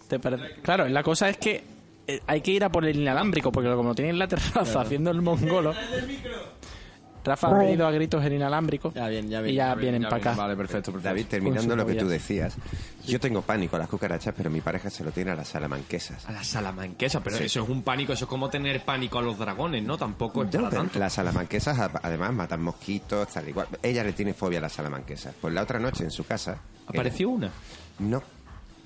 ¿Te parece? Claro, la cosa es que eh, hay que ir a por el inalámbrico, porque como lo tiene en la terraza haciendo el mongolo. Rafa ha pedido a gritos el inalámbrico. Ya bien, ya Y bien. ya vienen para acá. Vale, perfecto, perfecto. David, terminando lo que tú decías, yo tengo pánico a las cucarachas, pero mi pareja se lo tiene a las salamanquesas. A la salamanquesa, pero Sí. eso es un pánico, eso es como tener pánico a los dragones, ¿no? Tampoco es No, tanto. Las salamanquesas además matan mosquitos, tal igual. Ella le tiene fobia a las salamanquesas. Pues la otra noche en su casa... ¿Apareció una? No.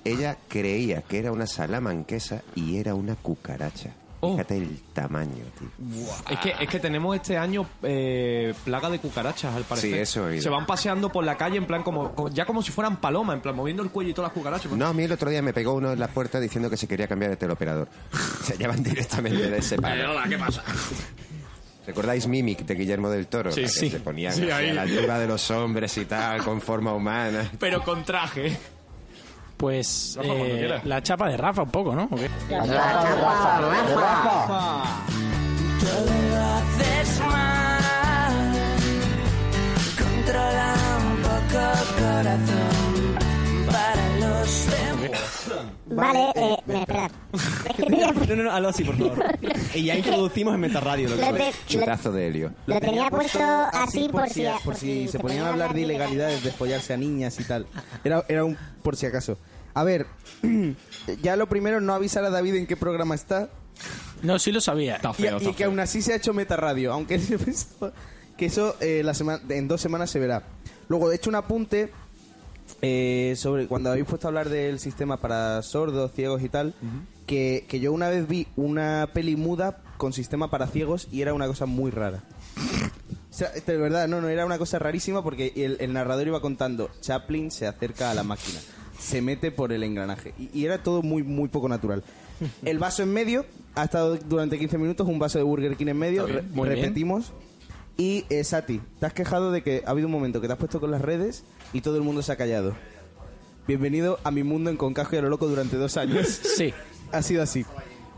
Ella creía que era una salamanquesa y era una cucaracha. Oh. Fíjate el tamaño, tío. Es que, es que tenemos este año eh, plaga de cucarachas, al parecer. Sí, eso. Se van paseando por la calle en plan como, como- ya como si fueran palomas, en plan moviendo el cuello y todas las cucarachas. No, a mí el otro día me pegó uno en la puerta diciendo que se quería cambiar de teleoperador. Se llevan directamente de ese palo. hola, ¿qué pasa? ¿Recordáis Mimic de Guillermo del Toro? Sí, La que sí. Se ponían Sí, así ahí. a la altura de los hombres y tal, con forma humana. Pero con traje. Pues Rafa, eh, la chapa de Rafa un poco, ¿no? ¿O qué? haces mal. Controla un poco corazón para los. Vale, eh, me espera. No, no, no, hazlo así, por favor. Y ya introducimos en Metaradio lo que lo, fue. te- Chutazo de helio. lo tenía puesto así por si, por si se ponían a hablar de ilegalidades, de follarse a niñas y tal. Era, era un por si acaso. A ver, ya lo primero, no avisar a David en qué programa está. No, sí lo sabía. y, y que aún así se ha hecho meta radio, aunque él pensaba que eso eh, la semana, en dos semanas se verá. Luego he hecho un apunte eh, sobre cuando habéis puesto a hablar del sistema para sordos, ciegos y tal, que, que yo una vez vi una peli muda con sistema para ciegos y era una cosa muy rara. O sea, de verdad, no, no, era una cosa rarísima porque el, el narrador iba contando, Chaplin se acerca a la máquina, se mete por el engranaje y, y era todo muy, muy poco natural. El vaso en medio ha estado durante 15 minutos, un vaso de Burger King en medio, Está bien, re- muy bien. repetimos. Y eh, Sati, te has quejado de que ha habido un momento que te has puesto con las redes y todo el mundo se ha callado. Bienvenido a mi mundo en Concajo y a lo loco durante dos años. Sí. Ha sido así.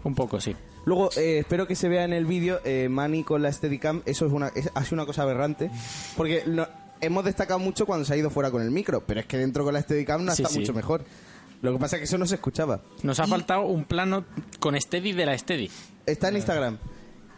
Un poco, sí. Luego, eh, espero que se vea en el vídeo eh, Manny con la Steadicam. Eso es una, es, ha sido una cosa aberrante. Porque no- hemos destacado mucho cuando se ha ido fuera con el micro, pero es que dentro con la Steadicam no Sí, está sí. mucho mejor. Lo que pasa es que eso no se escuchaba. Nos ha Y faltado un plano con Steady de la Steady. Está en Instagram.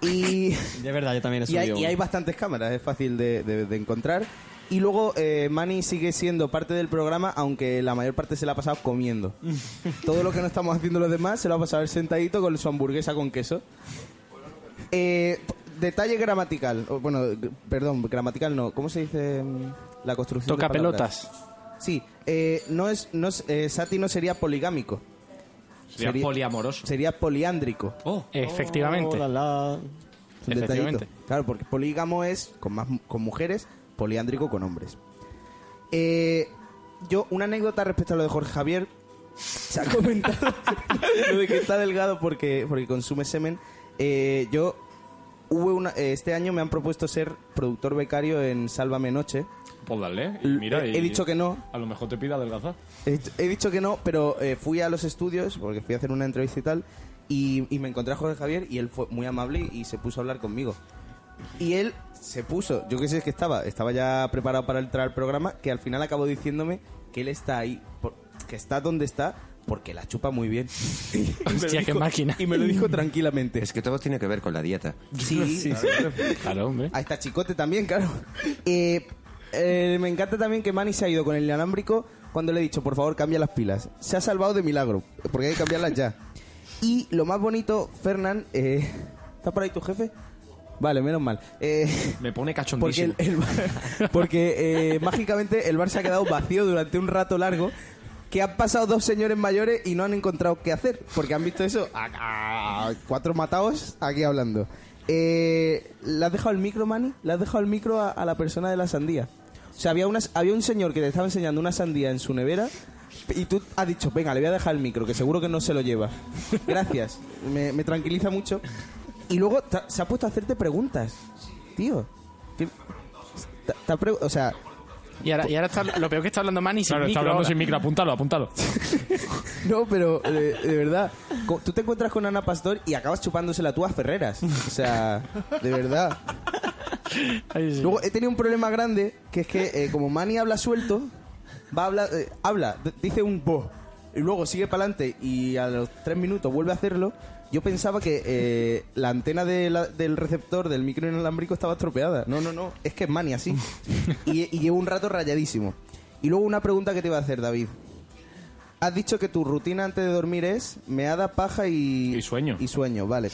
Y, De verdad, yo también he y, hay, subido y hay bastantes cámaras, es fácil de, de- de encontrar. Y luego eh, Manny sigue siendo parte del programa, aunque la mayor parte se la ha pasado comiendo. Todo lo que no estamos haciendo los demás se lo ha pasado él sentadito con su hamburguesa con queso. Eh, detalle gramatical, o, bueno, perdón, gramatical no. ¿Cómo se dice mm, la construcción? Toca pelotas. Sí, eh, no es, no es- eh, Sati no sería poligámico. Sería poliamoroso. Sería poliándrico. Oh, Efectivamente. Oh, la, la. Detallito. Efectivamente. Claro, porque polígamo es con más con mujeres, poliándrico con hombres. Eh, yo, una anécdota respecto a lo de Jorge Javier. Se ha comentado lo de que está delgado porque, porque consume semen. Eh, yo, hubo una, eh, este año me han propuesto ser productor becario en Sálvame Noche. pues dale. Y mira, he y dicho que no. A lo mejor te pida adelgazar. He, he dicho que no, pero eh, fui a los estudios, porque fui a hacer una entrevista y tal, y, y me encontré a Jorge Javier y él fue muy amable y se puso a hablar conmigo. Y él se puso, yo qué sé es que estaba, estaba ya preparado para entrar al programa, que al final acabó diciéndome que él está ahí, por- que está donde está, porque la chupa muy bien. Y me lo Hostia, qué dijo- máquina. Y me lo dijo tranquilamente. Es que todo tiene que ver con la dieta. Sí, claro. Claro, hombre. Ahí está Chicote también, claro. Eh, eh, me encanta también que Manny se ha ido con el inalámbrico cuando le he dicho, por favor, cambia las pilas. Se ha salvado de milagro, porque hay que cambiarlas ya. Y lo más bonito, Fernán, eh, ¿está por ahí tu jefe? Vale, menos mal. Eh, Me pone porque cachondísimo. el- el- porque eh, mágicamente el bar se ha quedado vacío durante un rato largo que han pasado dos señores mayores y no han encontrado qué hacer porque han visto eso a, a cuatro matados aquí hablando eh, ¿le has dejado el micro Manny? ¿le has dejado el micro a, a la persona de la sandía? o sea había, unas, había un señor que te estaba enseñando una sandía en su nevera y tú has dicho, venga, le voy a dejar el micro, que seguro que no se lo lleva. Gracias, me, me tranquiliza mucho. Y luego se ha puesto a hacerte preguntas, tío. ¿Qué- te o sea, Y ahora, y ahora está, lo peor que está hablando Manny sin Claro, está micro. hablando ahora. sin micro. Apúntalo, apúntalo. no, pero de, de verdad, tú te encuentras con Ana Pastor y acabas chupándosela tú a Ferreras. O sea, de verdad. Ay, sí. Luego he tenido un problema grande, que es que eh, como Manny habla suelto, va a hablar, eh, habla, dice un bo, y luego sigue para adelante y a los tres minutos vuelve a hacerlo. Yo pensaba que eh, la antena de la- del receptor del micro inalámbrico estaba estropeada. No, no, no, es que es Manny así. y, y llevo un rato rayadísimo. Y luego una pregunta que te iba a hacer, David. Has dicho que tu rutina antes de dormir es meada, paja y... Y sueño. Y sueño, vale.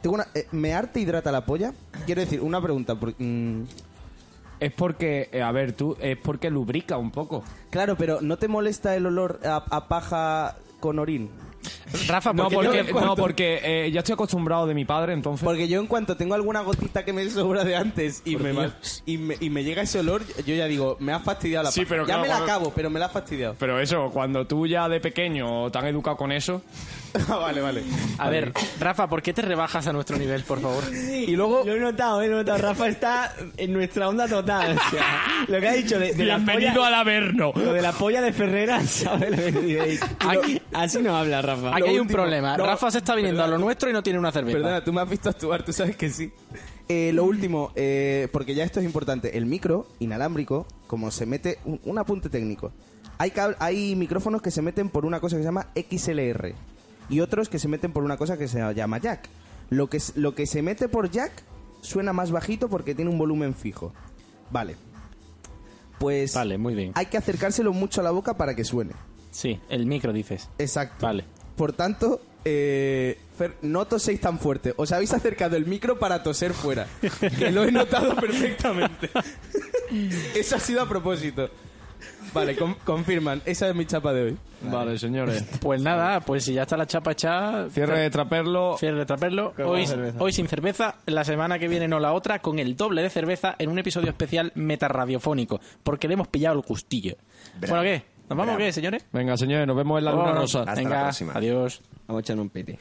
Tengo una... eh, ¿Mear te hidrata la polla? Quiero decir, una pregunta. por- mm, Es porque, eh, a ver, tú, es porque lubrica un poco. Claro, pero ¿no te molesta el olor a, a paja con orín? Rafa, No, ¿por qué porque, no, porque eh, ya estoy acostumbrado de mi padre, entonces. Porque yo en cuanto tengo alguna gotita que me sobra de antes y, me, y, me, y me llega ese olor, yo ya digo, me ha fastidiado la Sí, pero ya claro, me la cuando- acabo, pero me la ha fastidiado. Pero eso, cuando tú ya de pequeño te han educado con eso. Ah, vale, vale. A ver, Rafa, ¿por qué te rebajas a nuestro nivel, por favor? Y luego... Lo he notado, eh, lo he notado. Rafa está en nuestra onda total. O sea, lo que ha dicho de, de la Bienvenido polla, al Averno. Lo de la polla de Ferreras, ¿sabes lo que digo? Aquí- Así no habla, Rafa. Aquí hay un último. problema. No, Rafa se está viniendo perdona. a lo nuestro y no tiene una cerveza. Perdona, tú me has visto actuar, tú sabes que sí. Eh, lo último, eh, porque ya esto es importante, el micro inalámbrico, como se mete, un, un apunte técnico, hay, cab- hay micrófonos que se meten por una cosa que se llama XLR y otros que se meten por una cosa que se llama jack. Lo que, lo que se mete por jack suena más bajito porque tiene un volumen fijo. Vale. Pues Vale, muy bien. hay que acercárselo mucho a la boca para que suene. Sí, el micro dices. Exacto. Vale. Por tanto, eh, Fer, no toséis tan fuerte. Os habéis acercado el micro para toser fuera. que lo he notado perfectamente. Eso ha sido a propósito. Vale, con- confirman. Esa es mi chapa de hoy. Vale, señores. Pues nada, pues si ya está la chapa echada... Cierre de traperlo. Cierre de traperlo. Hoy, cerveza. hoy sin cerveza, la semana que viene no la otra, con el doble de cerveza en un episodio especial metarradiofónico, porque le hemos pillado el gustillo. Bravo. Bueno, ¿qué? ¿Nos vamos o qué, señores? Venga, señores, nos vemos en la luna Vámonos. rosa. Venga, adiós. Vamos a echar un piti.